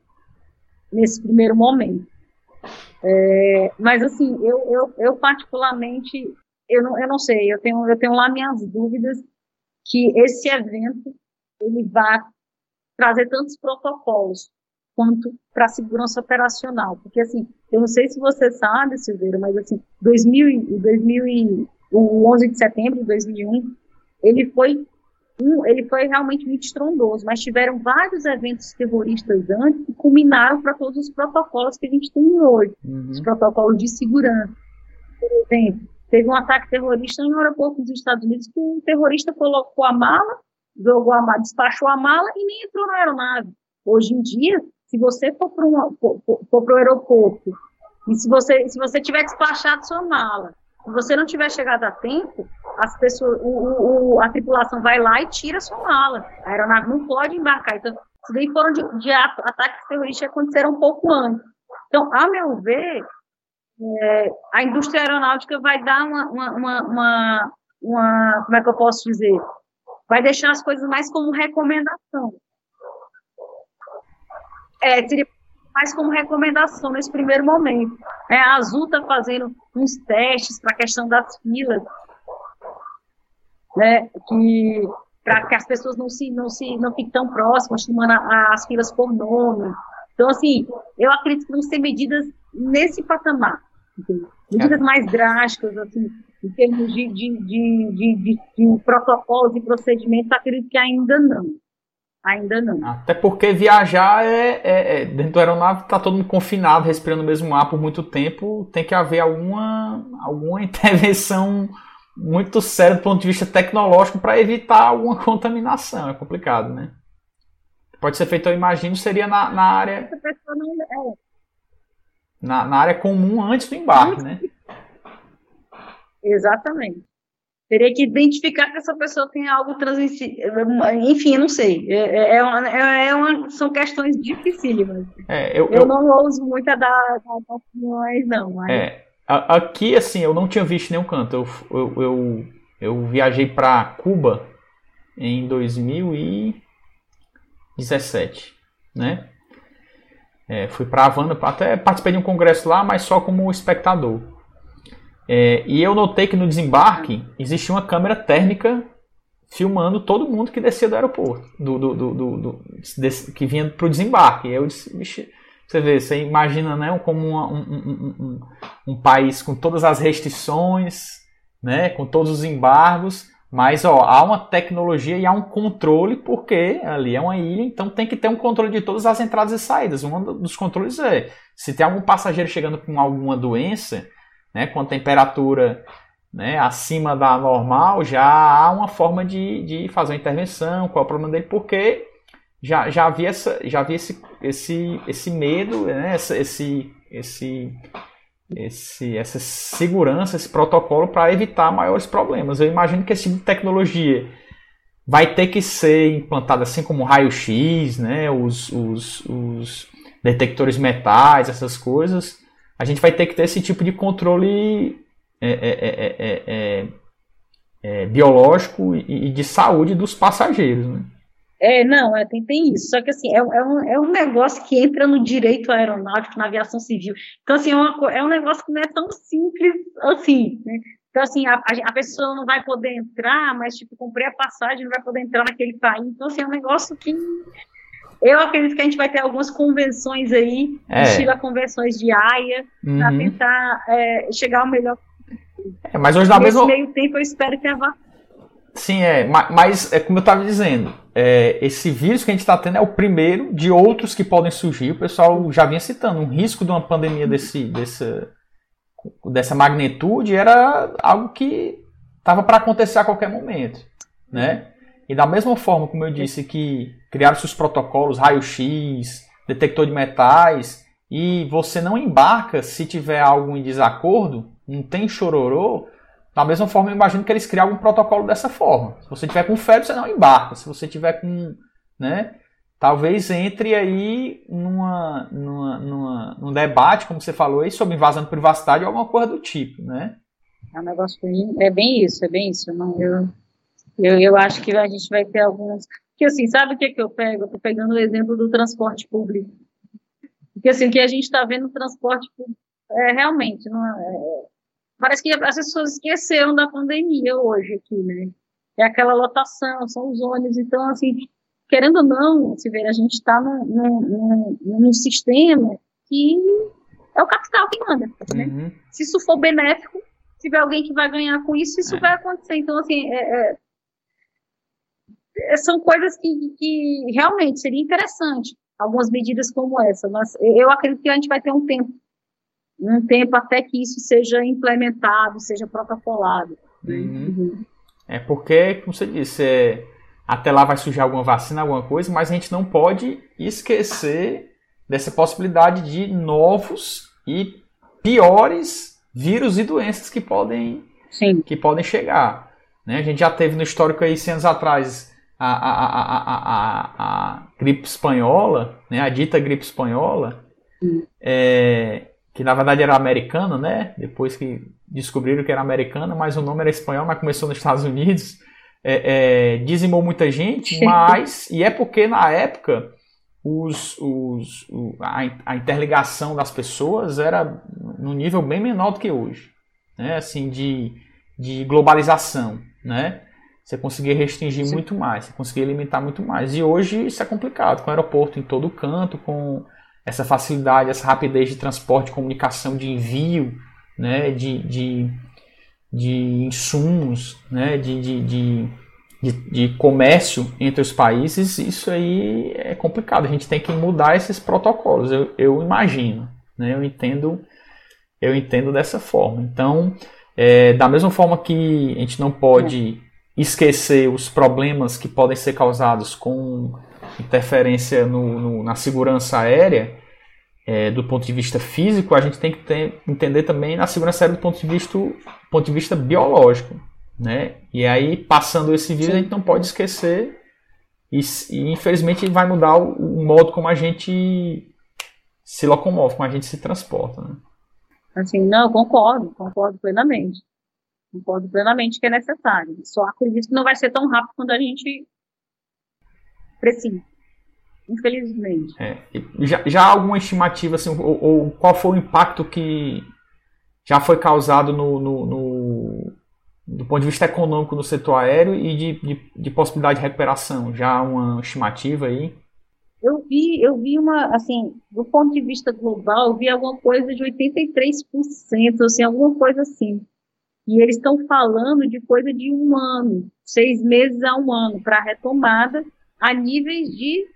nesse primeiro momento. É, mas assim, eu, eu, eu particularmente, eu não, eu não sei, eu tenho, eu tenho lá minhas dúvidas que esse evento ele vai trazer tantos protocolos quanto para a segurança operacional, porque assim, eu não sei se você sabe, Silveira, mas assim, 2000, 2000 o 11 de setembro de 2001, ele foi um, ele foi realmente muito estrondoso, mas tiveram vários eventos terroristas antes que culminaram para todos os protocolos que a gente tem hoje, uhum. os protocolos de segurança. Por exemplo, teve um ataque terrorista no aeroporto dos Estados Unidos que um terrorista colocou a mala, jogou a mala, despachou a mala e nem entrou na aeronave. Hoje em dia, se você for para o aeroporto e se você, se você tiver despachado sua mala, se você não tiver chegado a tempo, as pessoas, o, o, a tripulação vai lá e tira sua mala. A aeronave não pode embarcar. Então, se daí foram de, de ataques terroristas que aconteceram um pouco antes. Então, a meu ver, é, a indústria aeronáutica vai dar uma, uma, uma, uma, uma, como é que eu posso dizer? Vai deixar as coisas mais como recomendação. É, seria mais como recomendação nesse primeiro momento. É, a Azul está fazendo uns testes para a questão das filas né, que para que as pessoas não se não se não fiquem tão próximas, chamando as filas por nome. Então, assim, eu acredito que vão ser medidas nesse patamar, entendeu? medidas mais drásticas, assim, em termos de, de, de, de, de protocolos e procedimentos, acredito que ainda não. Ainda não. Até porque viajar é, é, é dentro da aeronave está todo mundo confinado, respirando o mesmo ar por muito tempo, tem que haver alguma, alguma intervenção muito sério do ponto de vista tecnológico para evitar alguma contaminação. É complicado, né? Pode ser feito, eu imagino, seria na, na área. É. Na, na área comum antes do embarque, né? Exatamente. Teria que identificar que essa pessoa tem algo transmissível. Enfim, eu não sei. É, é, é uma, é, é uma, são questões dificílimas. É, eu, eu, eu, não ouso muito a dar, opiniões, não. Mas... É, Aqui, assim, eu não tinha visto nenhum canto. Eu, eu, eu, eu viajei para Cuba em 2017, né? É, fui para Havana, até participei de um congresso lá, mas só como espectador. É, e eu notei que no desembarque existia uma câmera térmica filmando todo mundo que descia do aeroporto, do, do, do, do que vinha para o desembarque. E eu disse, bicho, você vê, você imagina né, como uma, um, um, um, um, país com todas as restrições, né, com todos os embargos, mas ó, há uma tecnologia e há um controle, porque ali é uma ilha, então tem que ter um controle de todas as entradas e saídas. Um dos controles é se tem algum passageiro chegando com alguma doença, né, com a temperatura né, acima da normal, já há uma forma de, de fazer uma intervenção, qual é o problema dele, porque já, já havia, essa, já havia esse, esse, esse medo, né? esse, esse, esse, esse, essa segurança, esse protocolo para evitar maiores problemas. Eu imagino que esse tipo de tecnologia vai ter que ser implantada assim como raio-x, né? os, os, os detectores metais, essas coisas. A gente vai ter que ter esse tipo de controle é, é, é, é biológico e, e de saúde dos passageiros. Né? É, não, é, tem, tem isso. Só que assim, é, é, um, é um negócio que entra no direito aeronáutico, na aviação civil. Então, assim, é, uma, é um negócio que não é tão simples assim, né? Então, assim, a, a pessoa não vai poder entrar, mas, tipo, comprei a passagem, não vai poder entrar naquele país. Então, assim, é um negócio que eu acredito que a gente vai ter algumas convenções aí, é. estilo a convenções de AIA, uhum. para tentar é, chegar ao melhor. É, mas hoje, Nesse mesma... meio tempo, eu espero que a Sim, é. Mas, é como eu estava dizendo, é, esse vírus que a gente está tendo é o primeiro de outros que podem surgir. O pessoal já vinha citando. Um risco de uma pandemia desse, dessa, dessa magnitude era algo que estava para acontecer a qualquer momento. Né? E da mesma forma como eu disse que criaram-se os protocolos, raio-x, detector de metais, e você não embarca se tiver algo em desacordo, não tem chororô, da mesma forma, eu imagino que eles criam um protocolo dessa forma. Se você tiver com febre, você não embarca. Se você tiver com, né, talvez entre aí numa, numa, numa, num debate, como você falou aí, sobre invasão de privacidade ou alguma coisa do tipo, né? É um negócio bem, é bem isso, é bem isso. Não, eu, eu, eu acho que a gente vai ter alguns. Porque assim, sabe o que, que eu pego? Eu tô pegando o exemplo do transporte público. Porque assim, o que a gente está vendo no transporte público é realmente, não é, é, parece que as pessoas esqueceram da pandemia hoje aqui, né? É aquela lotação, são os ônibus, então assim, querendo ou não, se ver, a gente está num, num, num, sistema que é o capital que manda, né? Uhum. Se isso for benéfico, se tiver alguém que vai ganhar com isso, isso é. vai acontecer. Então, assim, é, é, é, são coisas que, que realmente seria interessante, algumas medidas como essa, mas eu acredito que a gente vai ter um tempo, um tempo até que isso seja implementado, seja protocolado. Uhum. Uhum. É porque, como você disse, é, até lá vai surgir alguma vacina, alguma coisa, mas a gente não pode esquecer dessa possibilidade de novos e piores vírus e doenças que podem, Sim. Que podem chegar. Né? A gente já teve no histórico aí, 100 anos atrás, a, a, a, a, a, gripe espanhola, né? a dita gripe espanhola, é, que na verdade era americana, né? depois que descobriram que era americana, mas o nome era espanhol, mas começou nos Estados Unidos é, é, dizimou muita gente, mas. E é porque na época os, os, a, a, interligação das pessoas era num nível bem menor do que hoje. Né? Assim, de, de globalização. Né? Você conseguia restringir Sim. muito mais, você conseguia limitar muito mais. E hoje isso é complicado, com aeroporto em todo canto, com essa facilidade, essa rapidez de transporte, de comunicação, de envio, né? de, de de insumos, né, de, de, de, de, comércio entre os países, isso aí é complicado. A gente tem que mudar esses protocolos, eu, eu imagino. Né, eu, entendo, eu entendo dessa forma. Então, é, da mesma forma que a gente não pode esquecer os problemas que podem ser causados com interferência no, no, na segurança aérea, é, do ponto de vista físico, a gente tem que ter, entender também na segurança aérea do ponto de vista, ponto de vista biológico. Né? E aí, passando esse vírus, a gente não pode esquecer e, e infelizmente vai mudar o, o, modo como a gente se locomove, como a gente se transporta. Né? Assim, não, concordo, concordo plenamente. Concordo plenamente que é necessário. Só acredito que não vai ser tão rápido quanto a gente precisa. Infelizmente. É. Já, já há alguma estimativa, assim, ou, ou, qual foi o impacto que já foi causado no, no, no, do ponto de vista econômico no setor aéreo e de, de, de, possibilidade de recuperação? Já há uma estimativa aí? Eu vi, eu vi uma, assim, do ponto de vista global, eu vi alguma coisa de 83%, assim, alguma coisa assim. E eles estão falando de coisa de um ano, seis meses a um ano, para retomada a níveis de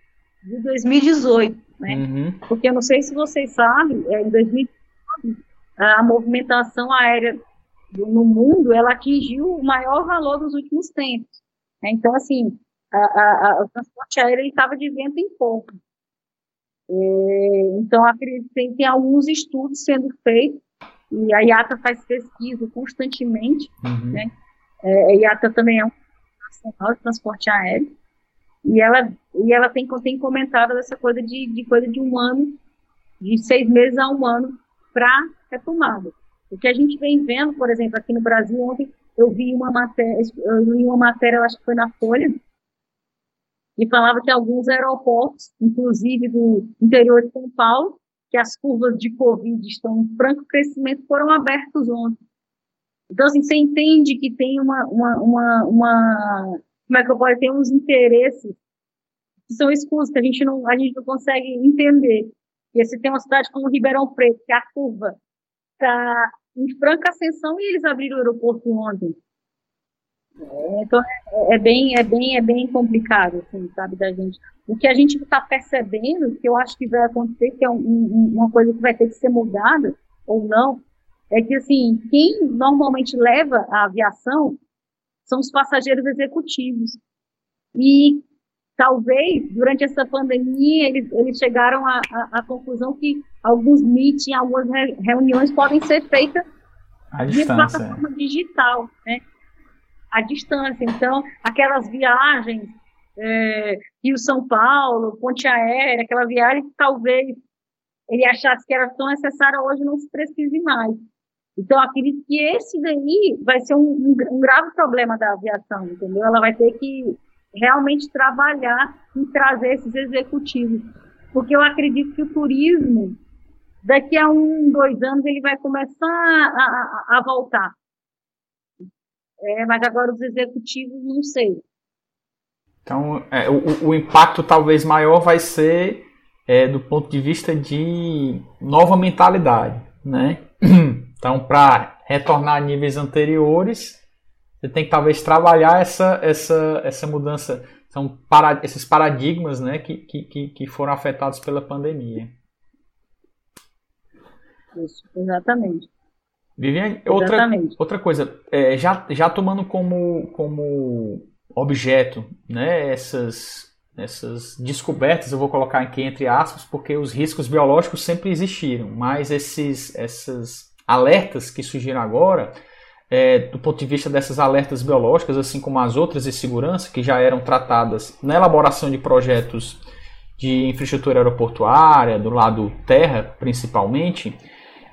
de 2018, né? Uhum. Porque eu não sei se vocês sabem, é, em 2019, a movimentação aérea no mundo, ela atingiu o maior valor dos últimos tempos. Né? Então, assim, a, a, a, o transporte aéreo estava de vento em pouco. É, então, acredito que tem, tem alguns estudos sendo feitos, e a IATA faz pesquisa constantemente, uhum. né? É, a IATA também é um nacional de transporte aéreo, e ela, e ela tem, tem comentado essa coisa de, de coisa de um ano, de seis meses a um ano, para retomada. O que a gente vem vendo, por exemplo, aqui no Brasil, ontem eu vi uma matéria, eu li uma matéria, acho que foi na Folha, e falava que alguns aeroportos, inclusive do interior de São Paulo, que as curvas de Covid estão em franco crescimento, foram abertos ontem. Então, assim, você entende que tem uma, uma, uma, uma como é que eu posso ter uns interesses que são escusos, que a gente não, a gente não consegue entender. E se tem uma cidade como Ribeirão Preto, que a curva está em franca ascensão e eles abriram o aeroporto ontem. É, então é, é, bem, é bem, é bem complicado, assim, sabe, da gente. O que a gente está percebendo, que eu acho que vai acontecer, que é um, um, uma coisa que vai ter que ser mudada ou não, é que assim, quem normalmente leva a aviação são os passageiros executivos. E talvez, durante essa pandemia, eles, eles chegaram à, à, à conclusão que alguns meetings, algumas reuniões podem ser feitas de plataforma digital, né? À distância. Então, aquelas viagens é, Rio São Paulo, Ponte Aérea, aquela viagem que talvez ele achasse que era tão necessária hoje não se precise mais. Então, acredito que esse daí vai ser um, um, um, grave problema da aviação, entendeu? Ela vai ter que realmente trabalhar em trazer esses executivos. Porque eu acredito que o turismo, daqui a um, dois anos, ele vai começar a, a, a voltar. É, mas agora os executivos, não sei. Então, é, o, o, impacto talvez maior vai ser é, do ponto de vista de nova mentalidade, né? Então, para retornar a níveis anteriores, você tem que talvez trabalhar essa, essa, essa mudança, são para, esses paradigmas né, que, que, que foram afetados pela pandemia. Isso, exatamente. Viviane, outra, outra coisa, é, já, já tomando como, como objeto né, essas, essas descobertas, eu vou colocar aqui entre aspas, porque os riscos biológicos sempre existiram, mas esses, essas alertas que surgiram agora, é, do ponto de vista dessas alertas biológicas, assim como as outras de segurança, que já eram tratadas na elaboração de projetos de infraestrutura aeroportuária, do lado terra principalmente,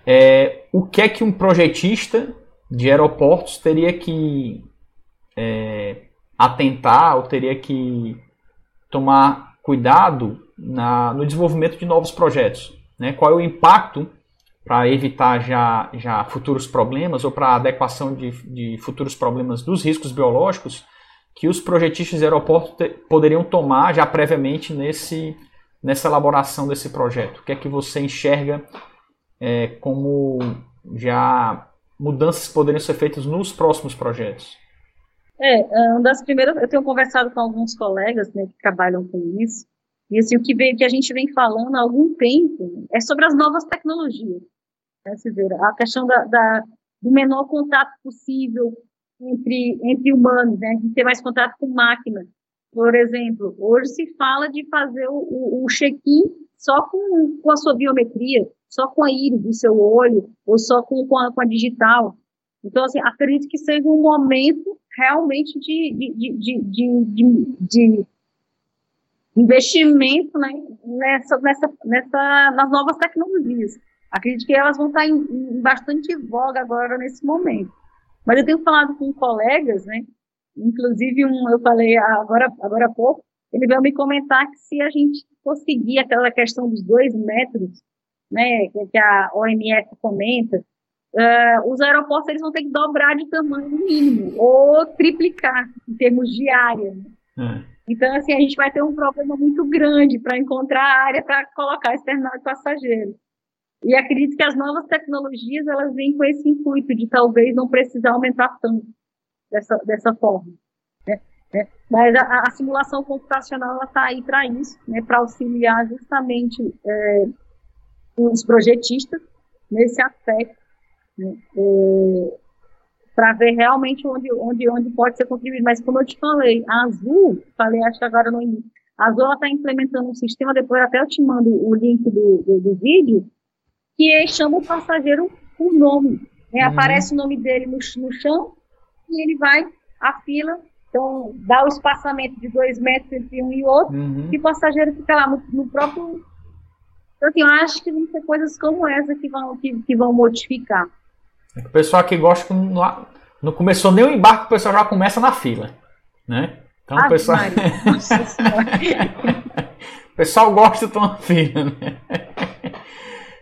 é, o que é que um projetista de aeroportos teria que é, atentar ou teria que tomar cuidado na, no desenvolvimento de novos projetos? Né? Qual é o impacto para evitar já, já futuros problemas ou para adequação de, de futuros problemas dos riscos biológicos que os projetistas de aeroportos te, poderiam tomar já previamente nesse, nessa elaboração desse projeto? O que é que você enxerga é, como já mudanças poderiam ser feitas nos próximos projetos? É, é, uma das primeiras, eu tenho conversado com alguns colegas né, que trabalham com isso, e assim, o que, vem, que a gente vem falando há algum tempo é sobre as novas tecnologias. Né, a questão da, da, do menor contato possível entre, entre humanos, né, de ter mais contato com máquina. Por exemplo, hoje se fala de fazer o, o, o check-in só com, com a sua biometria, só com a íris do seu olho, ou só com, com, a, com a digital. Então, assim, acredito que seja um momento realmente de, de, de, de, investimento né, nessa, nessa, nessa, nas novas tecnologias. Acredito que elas vão estar em, em, bastante voga agora nesse momento. Mas eu tenho falado com colegas, né? Inclusive um, eu falei agora, agora há pouco, ele veio me comentar que se a gente conseguir aquela questão dos dois metros né, que a OMS comenta, uh, os aeroportos eles vão ter que dobrar de tamanho mínimo ou triplicar em termos de área. É. Então, assim, a gente vai ter um problema muito grande para encontrar área para colocar esse terminal de passageiro. E acredito que as novas tecnologias elas vêm com esse intuito de talvez não precisar aumentar tanto dessa, dessa forma. Né? É, mas a, a, simulação computacional está aí para isso, né, para auxiliar justamente é, os projetistas nesse aspecto, para ver realmente onde, onde, onde pode ser contribuído. Mas como eu te falei, a Azul, falei acho que agora no início, a Azul está implementando um sistema, depois até eu te mando o link do, do, do vídeo, que chama o passageiro por nome. Né? Uhum. Aparece o nome dele no, no chão e ele vai a fila então, dá o espaçamento de dois metros entre um e outro, uhum. e o passageiro fica lá no, no próprio então, assim, eu acho que vão ser coisas como essa que vão, que, que vão modificar. O pessoal que gosta, não, não começou nem o embarque, o pessoal já começa na fila, né? Então, o pessoal... o pessoal gosta de estar na fila, né?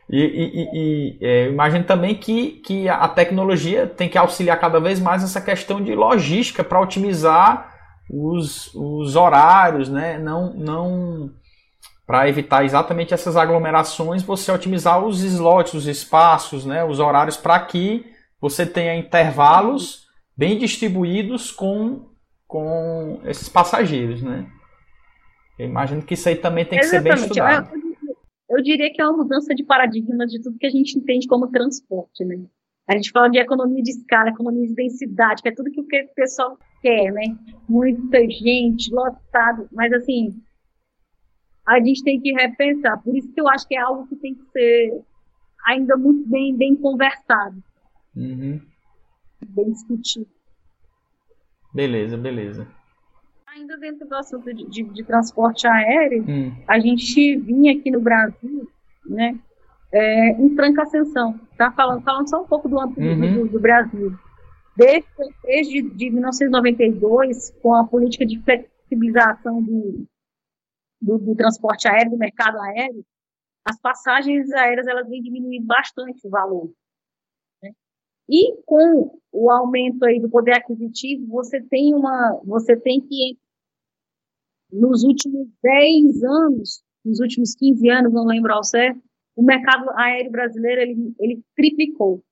E, e, e é, imagino também que, que a tecnologia tem que auxiliar cada vez mais essa questão de logística para otimizar os, os horários, né? Não, não para evitar exatamente essas aglomerações, você otimizar os slots, os espaços, né, os horários, para que você tenha intervalos bem distribuídos com, com esses passageiros. Né? Eu imagino que isso aí também tem que exatamente. ser bem estudado. Eu, eu diria que é uma mudança de paradigma de tudo que a gente entende como transporte. Né? A gente fala de economia de escala, economia de densidade, que é tudo que o pessoal quer, né? Muita gente, lotado, mas assim, a gente tem que repensar. Por isso que eu acho que é algo que tem que ser ainda muito bem, bem conversado. Uhum. Bem discutido. Beleza, beleza. ainda dentro do assunto de, de, de transporte aéreo, hum. a gente vinha aqui no Brasil, né, é, em franca ascensão. Tá falando, falando só um pouco do âmbito uhum. do, do, Brasil. Desde, desde de 1992, com a política de flexibilização do, do, do, transporte aéreo, do mercado aéreo, as passagens aéreas elas vêm diminuindo bastante o valor. Né? E com o aumento aí do poder aquisitivo, você tem uma, você tem que nos últimos 10 anos, nos últimos 15 anos, não lembro ao certo, o mercado aéreo brasileiro ele, ele triplicou.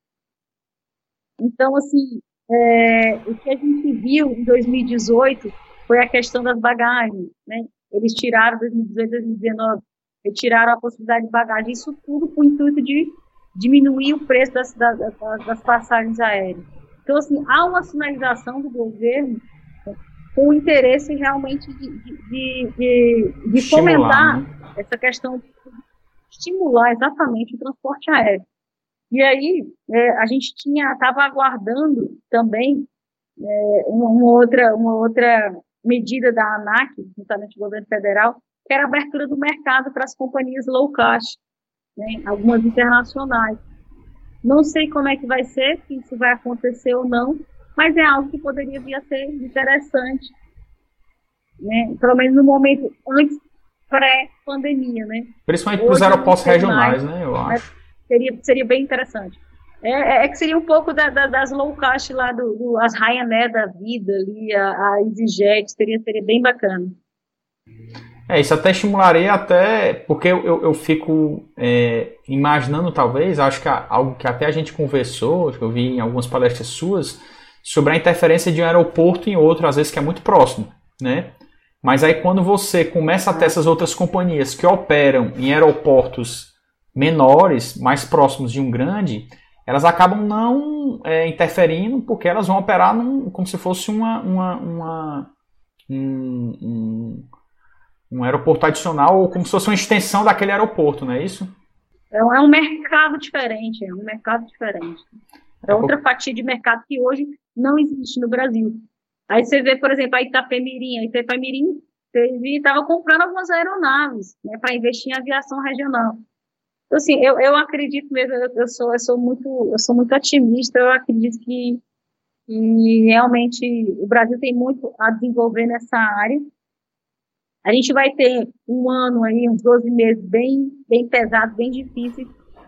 Então, assim, é, o que a gente viu em 2018 foi a questão das bagagens, né? Eles tiraram 2018, 2019, retiraram a possibilidade de bagagem, isso tudo com o intuito de diminuir o preço das, das, das passagens aéreas. Então, assim, há uma sinalização do governo com o interesse realmente de, de, de, de fomentar né? essa questão estimular exatamente o transporte aéreo. E aí, é, a gente tinha, estava aguardando também é, uma, outra, uma outra medida da ANAC, juntamente do governo federal, que era a abertura do mercado para as companhias low cost, né, algumas internacionais. Não sei como é que vai ser, se isso vai acontecer ou não, mas é algo que poderia vir a ser interessante, né, pelo menos no momento antes pré-pandemia, né? Principalmente para os aeroportos regionais, né? Eu acho. Seria, seria bem interessante. É, é, é, que seria um pouco da, da, das low cost lá, do, do, as Ryanair da vida ali, a, a EasyJet, seria, seria bem bacana. É, isso até estimularia até, porque eu, eu, eu fico é, imaginando talvez, acho que algo que até a gente conversou, que eu vi em algumas palestras suas, sobre a interferência de um aeroporto em outro, às vezes que é muito próximo, né? Mas aí quando você começa a ter essas outras companhias que operam em aeroportos menores, mais próximos de um grande, elas acabam não é, interferindo porque elas vão operar num, como se fosse uma, uma, uma um, um, um, aeroporto adicional ou como se fosse uma extensão daquele aeroporto, não é isso? É, é um mercado diferente, é um mercado diferente. É outra fatia de mercado que hoje não existe no Brasil. Aí você vê, por exemplo, a Itapemirim. A Itapemirim estava comprando algumas aeronaves né, para investir em aviação regional. Então, assim, eu, eu acredito mesmo, eu, eu, sou, eu, sou muito, eu sou muito otimista, eu acredito que, que realmente o Brasil tem muito a desenvolver nessa área. A gente vai ter um ano aí, uns 12 meses bem, bem pesados, bem difíceis,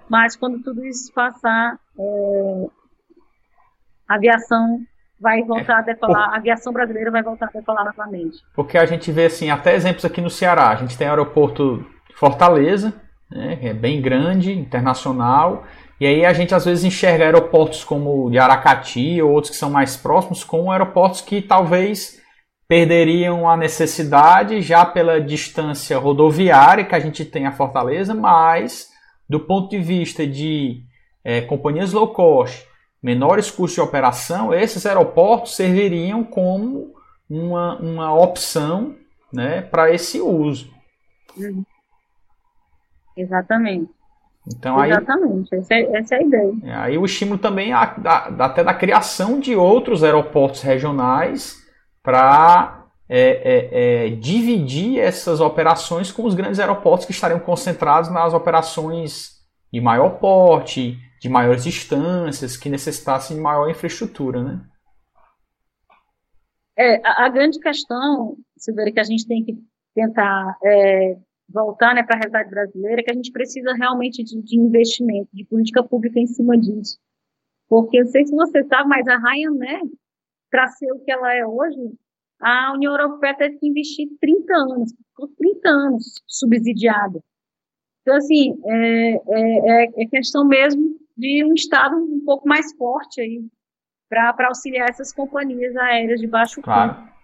mas quando tudo isso passar, é, a aviação vai voltar a decolar, a aviação brasileira vai voltar a decolar novamente. Porque a gente vê assim, até exemplos aqui no Ceará. A gente tem o aeroporto Fortaleza, né, é bem grande, internacional. E aí a gente às vezes enxerga aeroportos como de Aracati ou outros que são mais próximos como aeroportos que talvez perderiam a necessidade já pela distância rodoviária que a gente tem a Fortaleza, mas do ponto de vista de é, companhias low cost menores custos de operação, esses aeroportos serviriam como uma, uma opção né, para esse uso. Uhum. Exatamente. Então, Exatamente, aí, essa, é, essa é a ideia. É, aí o estímulo também a, a, até da criação de outros aeroportos regionais para é, é, é, dividir essas operações com os grandes aeroportos que estariam concentrados nas operações de maior porte, de maiores distâncias, que necessitassem de maior infraestrutura, né? É, a, a grande questão, Silveira, que a gente tem que tentar é, voltar né, para a realidade brasileira, é que a gente precisa realmente de, de, investimento, de política pública em cima disso. Porque eu sei se você sabe, mas a Ryanair, para ser o que ela é hoje, a União Europeia teve que investir 30 anos, 30 anos subsidiada. Então, assim, é, é, é questão mesmo de um Estado um pouco mais forte aí para auxiliar essas companhias aéreas de baixo claro. custo.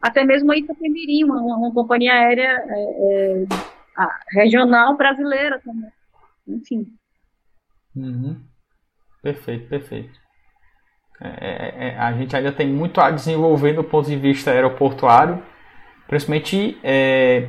Até mesmo a Itapemirim, uma, uma companhia aérea é, é, regional brasileira também. Enfim. Uhum. Perfeito, perfeito. É, é, é, a gente ainda tem muito a desenvolver do ponto de vista aeroportuário, principalmente é,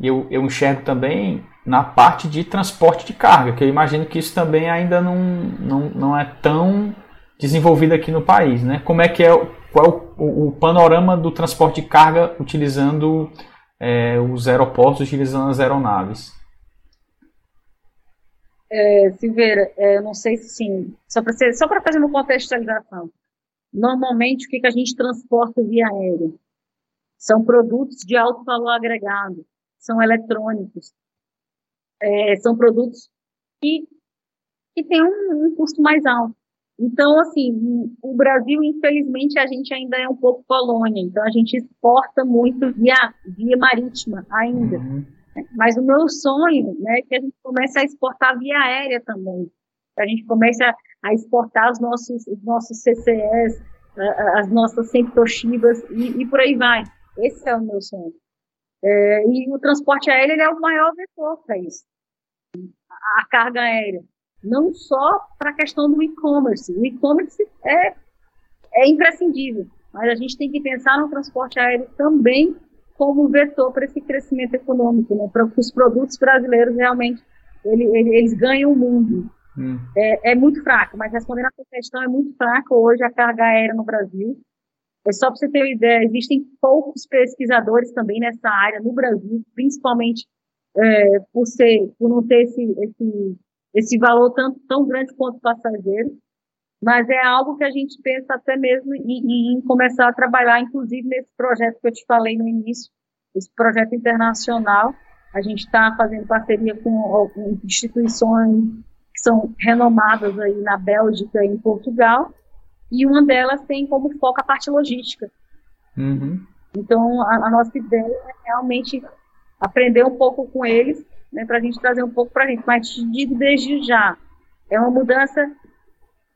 eu, eu enxergo também na parte de transporte de carga, que eu imagino que isso também ainda não, não, não é tão desenvolvido aqui no país, né? Como é que é, qual é o, o, panorama do transporte de carga utilizando é, os aeroportos, utilizando as aeronaves. É, Silveira, é, não sei se sim, só para só fazer uma contextualização. Normalmente, o que, que a gente transporta via aéreo? São produtos de alto valor agregado, são eletrônicos, é, são produtos que, que têm um, um custo mais alto. Então, assim, o Brasil, infelizmente, a gente ainda é um pouco colônia, então a gente exporta muito via, via marítima ainda. Uhum. Mas o meu sonho né, é que a gente comece a exportar via aérea também. Que a gente comece a, a, exportar os nossos, os nossos CCS, as nossas Semtoshibas e, e por aí vai. Esse é o meu sonho. É, e o transporte aéreo é o maior vetor para isso. A, a carga aérea não só para a questão do e-commerce. O e-commerce é, é imprescindível, mas a gente tem que pensar no transporte aéreo também como vetor para esse crescimento econômico, né? para que os produtos brasileiros realmente ele, ele, eles ganham o mundo. Hum. É, é, muito fraco, mas respondendo a sua questão, é muito fraco hoje a carga aérea no Brasil. É só para você ter uma ideia, existem poucos pesquisadores também nessa área no Brasil, principalmente é, por, ser, por não ter esse, esse esse valor tanto, tão grande quanto passageiro, mas é algo que a gente pensa até mesmo em, em, começar a trabalhar, inclusive nesse projeto que eu te falei no início, esse projeto internacional. A gente está fazendo parceria com, com instituições que são renomadas aí na Bélgica e em Portugal, e uma delas tem como foco a parte logística. Uhum. Então, a, a, nossa ideia é realmente aprender um pouco com eles né, para a gente trazer um pouco para a gente. Mas te digo desde já, é uma mudança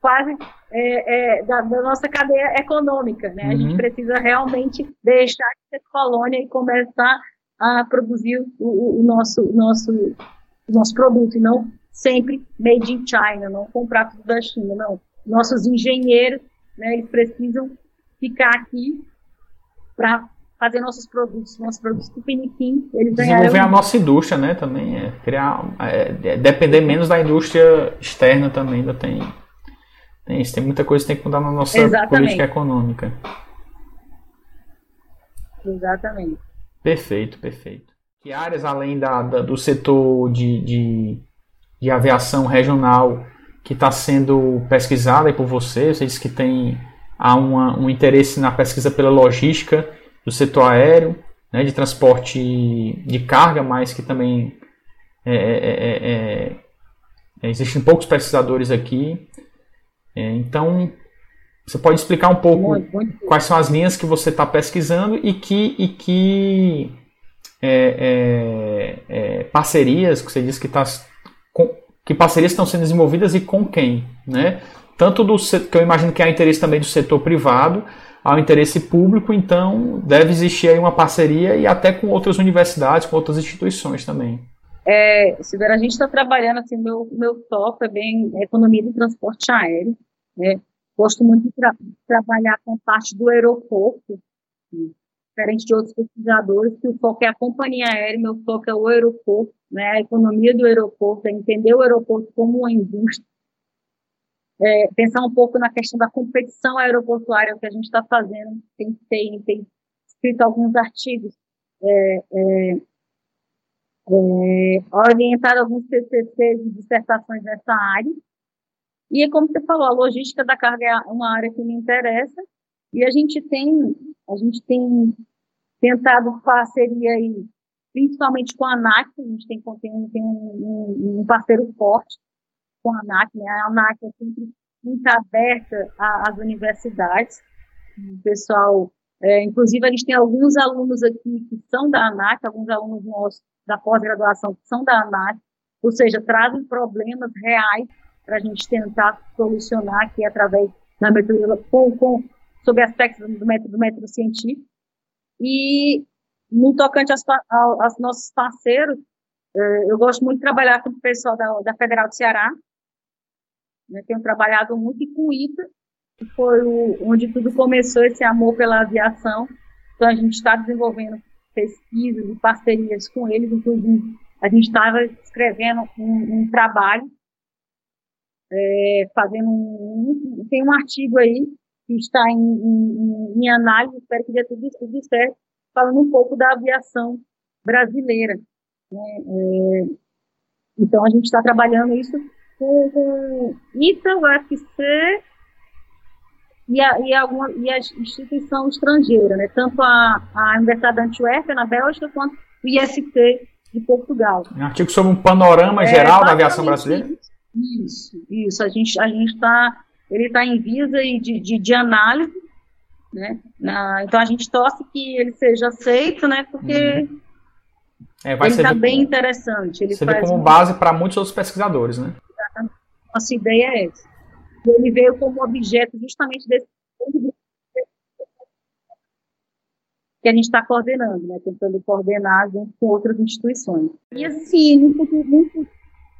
quase é, é, da, da, nossa cadeia econômica. Né? Uhum. A gente uhum. precisa realmente deixar de ser colônia e começar a produzir o, o nosso, nosso, nosso produto, e não sempre made in China, não comprar tudo da China, não. Nossos engenheiros, né, eles precisam ficar aqui para fazer nossos produtos, nossos produtos tupiniquim, eles Desenvolver a nossa indústria, né, também, é, criar, é, é, depender menos da indústria externa também, ainda tem, tem isso, tem muita coisa que tem que mudar na nossa Exatamente. política econômica. Exatamente. Perfeito, perfeito. Que áreas, além da, da do setor de, de, de aviação regional, que está sendo pesquisada por você, você disse que tem há uma, um interesse na pesquisa pela logística, do setor aéreo, né, de transporte de carga, mas que também é, é, é, é existem poucos pesquisadores aqui. então, você pode explicar um pouco muito, muito quais são as linhas que você está pesquisando e que, e que parcerias que você disse que está que parcerias estão sendo desenvolvidas e com quem, né? Tanto do que eu imagino que há interesse também do setor privado, ao interesse público, então deve existir aí uma parceria e até com outras universidades, com outras instituições também. É, Silveira, a gente está trabalhando, assim, meu, meu foco é bem economia do transporte aéreo, né? Gosto muito de tra trabalhar com parte do aeroporto, diferente de outros pesquisadores, que o foco é a companhia aérea, meu foco é o aeroporto, né? A economia do aeroporto, é entender o aeroporto como uma indústria, é, pensar um pouco na questão da competição aeroportuária, que a gente está fazendo, tem, tem, tem escrito alguns artigos, é, é, é, alguns TCCs e dissertações nessa área. E como você falou, a logística da carga é uma área que me interessa, e a gente tem, a gente tem tentado parceria aí, principalmente com a ANAC, a gente tem, tem, tem um, um parceiro forte, com a ANAC, né? A ANAC é sempre muito aberta às universidades. O pessoal, é, inclusive, a gente tem alguns alunos aqui que são da ANAC, alguns alunos nossos da pós-graduação que são da ANAC, ou seja, trazem problemas reais para a gente tentar solucionar aqui através da metodologia, com, com, sobre aspectos do método, do método científico. E no tocante aos, aos nossos parceiros, é, eu gosto muito de trabalhar com o pessoal da, da Federal do Ceará, né? Tenho trabalhado muito com ITA, que foi o, onde tudo começou, esse amor pela aviação. Então, a gente está desenvolvendo pesquisas e parcerias com eles, inclusive a gente estava escrevendo um, um trabalho, é, fazendo um, tem um artigo aí que está em, em, em análise, espero que dê tudo, tudo certo, falando um pouco da aviação brasileira. Né? É, então, a gente está trabalhando isso com, com ITA, UFC e a, e, alguma, e a instituição estrangeira, né? tanto a, a Universidade da Antuérpia, na Bélgica, quanto o IST de Portugal. Um artigo sobre um panorama é, geral da aviação brasileira? Isso, isso. A gente a está, ele está em visa de, de, de análise, né? Na, então a gente torce que ele seja aceito, né? Porque uhum. é, ele está bem interessante. Ele serve como um... base para muitos outros pesquisadores, né? Nossa ideia é essa. Ele veio como objeto justamente desse que a gente está coordenando, né, tentando coordenar junto com outras instituições. E assim, no futuro muito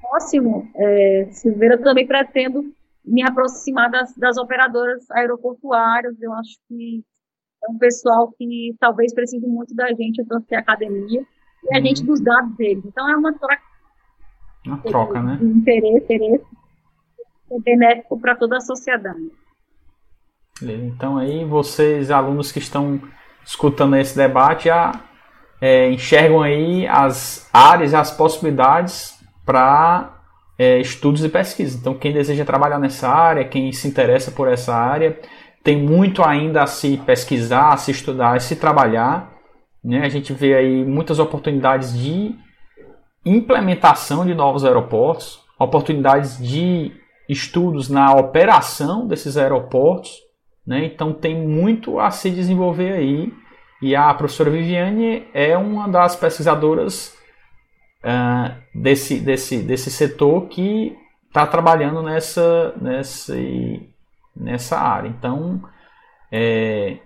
próximo, é, Silveira, também pretendo me aproximar das, das operadoras aeroportuárias, eu acho que é um pessoal que talvez precise muito da gente, tanto que a academia, e a uhum. gente dos dados deles. Então é uma troca. Uma troca, de, né? Interesse, interesse é benéfico para toda a sociedade. Então aí vocês, alunos que estão escutando esse debate já é, enxergam aí as áreas as possibilidades para é, estudos e pesquisa. Então, quem deseja trabalhar nessa área, quem se interessa por essa área, tem muito ainda a se pesquisar, a se estudar, a se trabalhar. Né? A gente vê aí muitas oportunidades de implementação de novos aeroportos, oportunidades de estudos na operação desses aeroportos né? Então tem muito a se desenvolver aí. E a professora Viviane é uma das pesquisadoras uh, desse, desse, desse setor que está trabalhando nessa, nessa, nessa área. Então, é,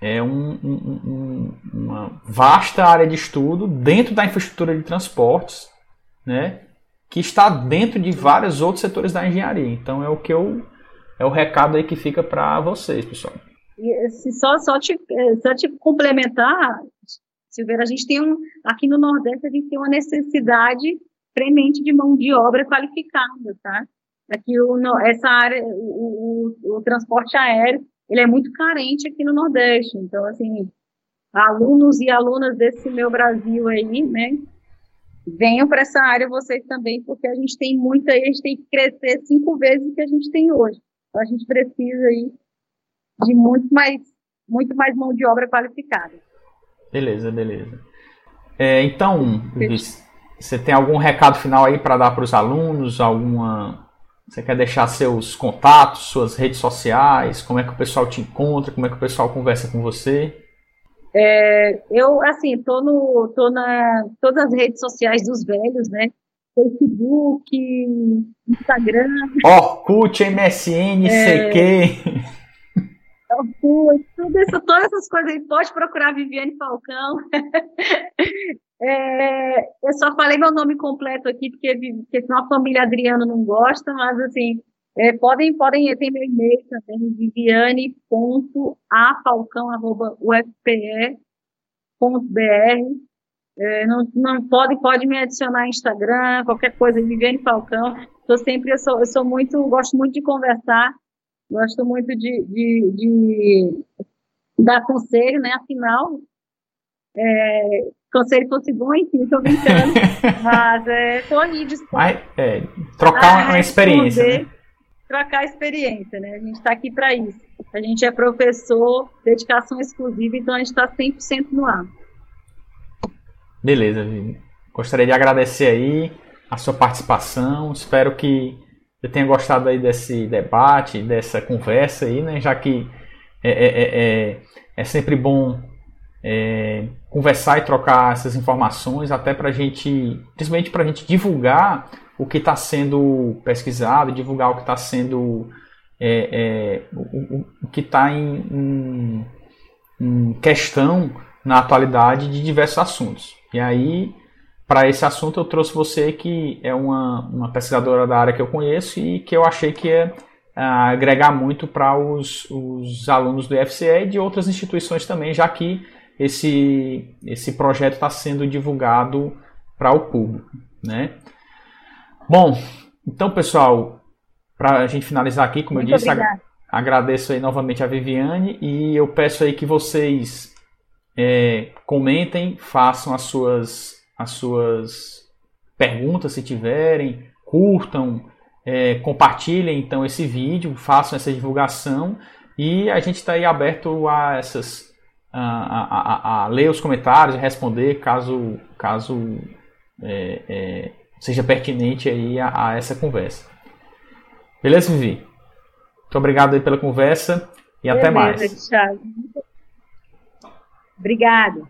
é um, um, um, uma vasta área de estudo dentro da infraestrutura de transportes, né, que está dentro de vários outros setores da engenharia. Então, é o que eu é o recado aí que fica para vocês, pessoal. E, só, só, te, é, só te complementar, Silveira, a gente tem um, aqui no Nordeste, a gente tem uma necessidade premente de mão de obra qualificada, tá? Aqui o, essa área, o, o, o transporte aéreo, ele é muito carente aqui no Nordeste. Então, assim, alunos e alunas desse meu Brasil aí, né? Venham para essa área vocês também, porque a gente tem muita, a gente tem que crescer cinco vezes o que a gente tem hoje. Então a gente precisa aí de muito mais, muito mais mão de obra qualificada. Beleza, beleza. É, então, você tem algum recado final aí para dar para os alunos? Alguma você quer deixar seus contatos, suas redes sociais? Como é que o pessoal te encontra? Como é que o pessoal conversa com você? É, eu, assim, tô, no, tô na todas as redes sociais dos velhos, né? Facebook, Instagram. Orkut, MSN, é, CQ. Orkut, tudo isso, todas essas coisas aí, pode procurar Viviane Falcão. é, eu só falei meu nome completo aqui, porque, porque senão a família Adriano não gosta, mas assim, é, podem, podem, tem meu e-mail também, viviane.afalcão.ufpe.br é, não, não pode, pode me adicionar no Instagram, qualquer coisa, Viviane Falcão. Tô sempre, eu sou, eu sou muito, gosto muito de conversar, gosto muito de, de, de dar conselho, né? Afinal, é, conselho fosse bom, enfim, estou brincando, mas estou é, ali disposto. É, trocar uma experiência. Né? Trocar experiência, né? A gente está aqui para isso. A gente é professor, dedicação exclusiva, então a gente está 100% no ar. Beleza, Vivi. Gostaria de agradecer aí a sua participação. Espero que você tenha gostado aí desse debate, dessa conversa aí, né? Já que é, é, é, é, é sempre bom é, conversar e trocar essas informações, até para a gente, principalmente para a gente divulgar o que está sendo pesquisado, divulgar o que está sendo é, o, o, o, que está em, em, em questão na atualidade de diversos assuntos. E aí, para esse assunto, eu trouxe você que é uma, uma pesquisadora da área que eu conheço e que eu achei que ia uh, agregar muito para os, os alunos do IFCE e de outras instituições também, já que esse, esse projeto está sendo divulgado para o público. Né? Bom, então, pessoal, para a gente finalizar aqui, como muito eu disse, agradeço aí novamente a Viviane e eu peço aí que vocês é, comentem, façam as suas, as suas perguntas se tiverem, curtam, é, compartilhem então esse vídeo, façam essa divulgação e a gente está aí aberto a essas a, a, a, a, ler os comentários, responder caso caso é, é, seja pertinente aí a, a, essa conversa. Beleza, Vivi? Muito obrigado aí pela conversa e Beleza, até mais. Thiago. Obrigado.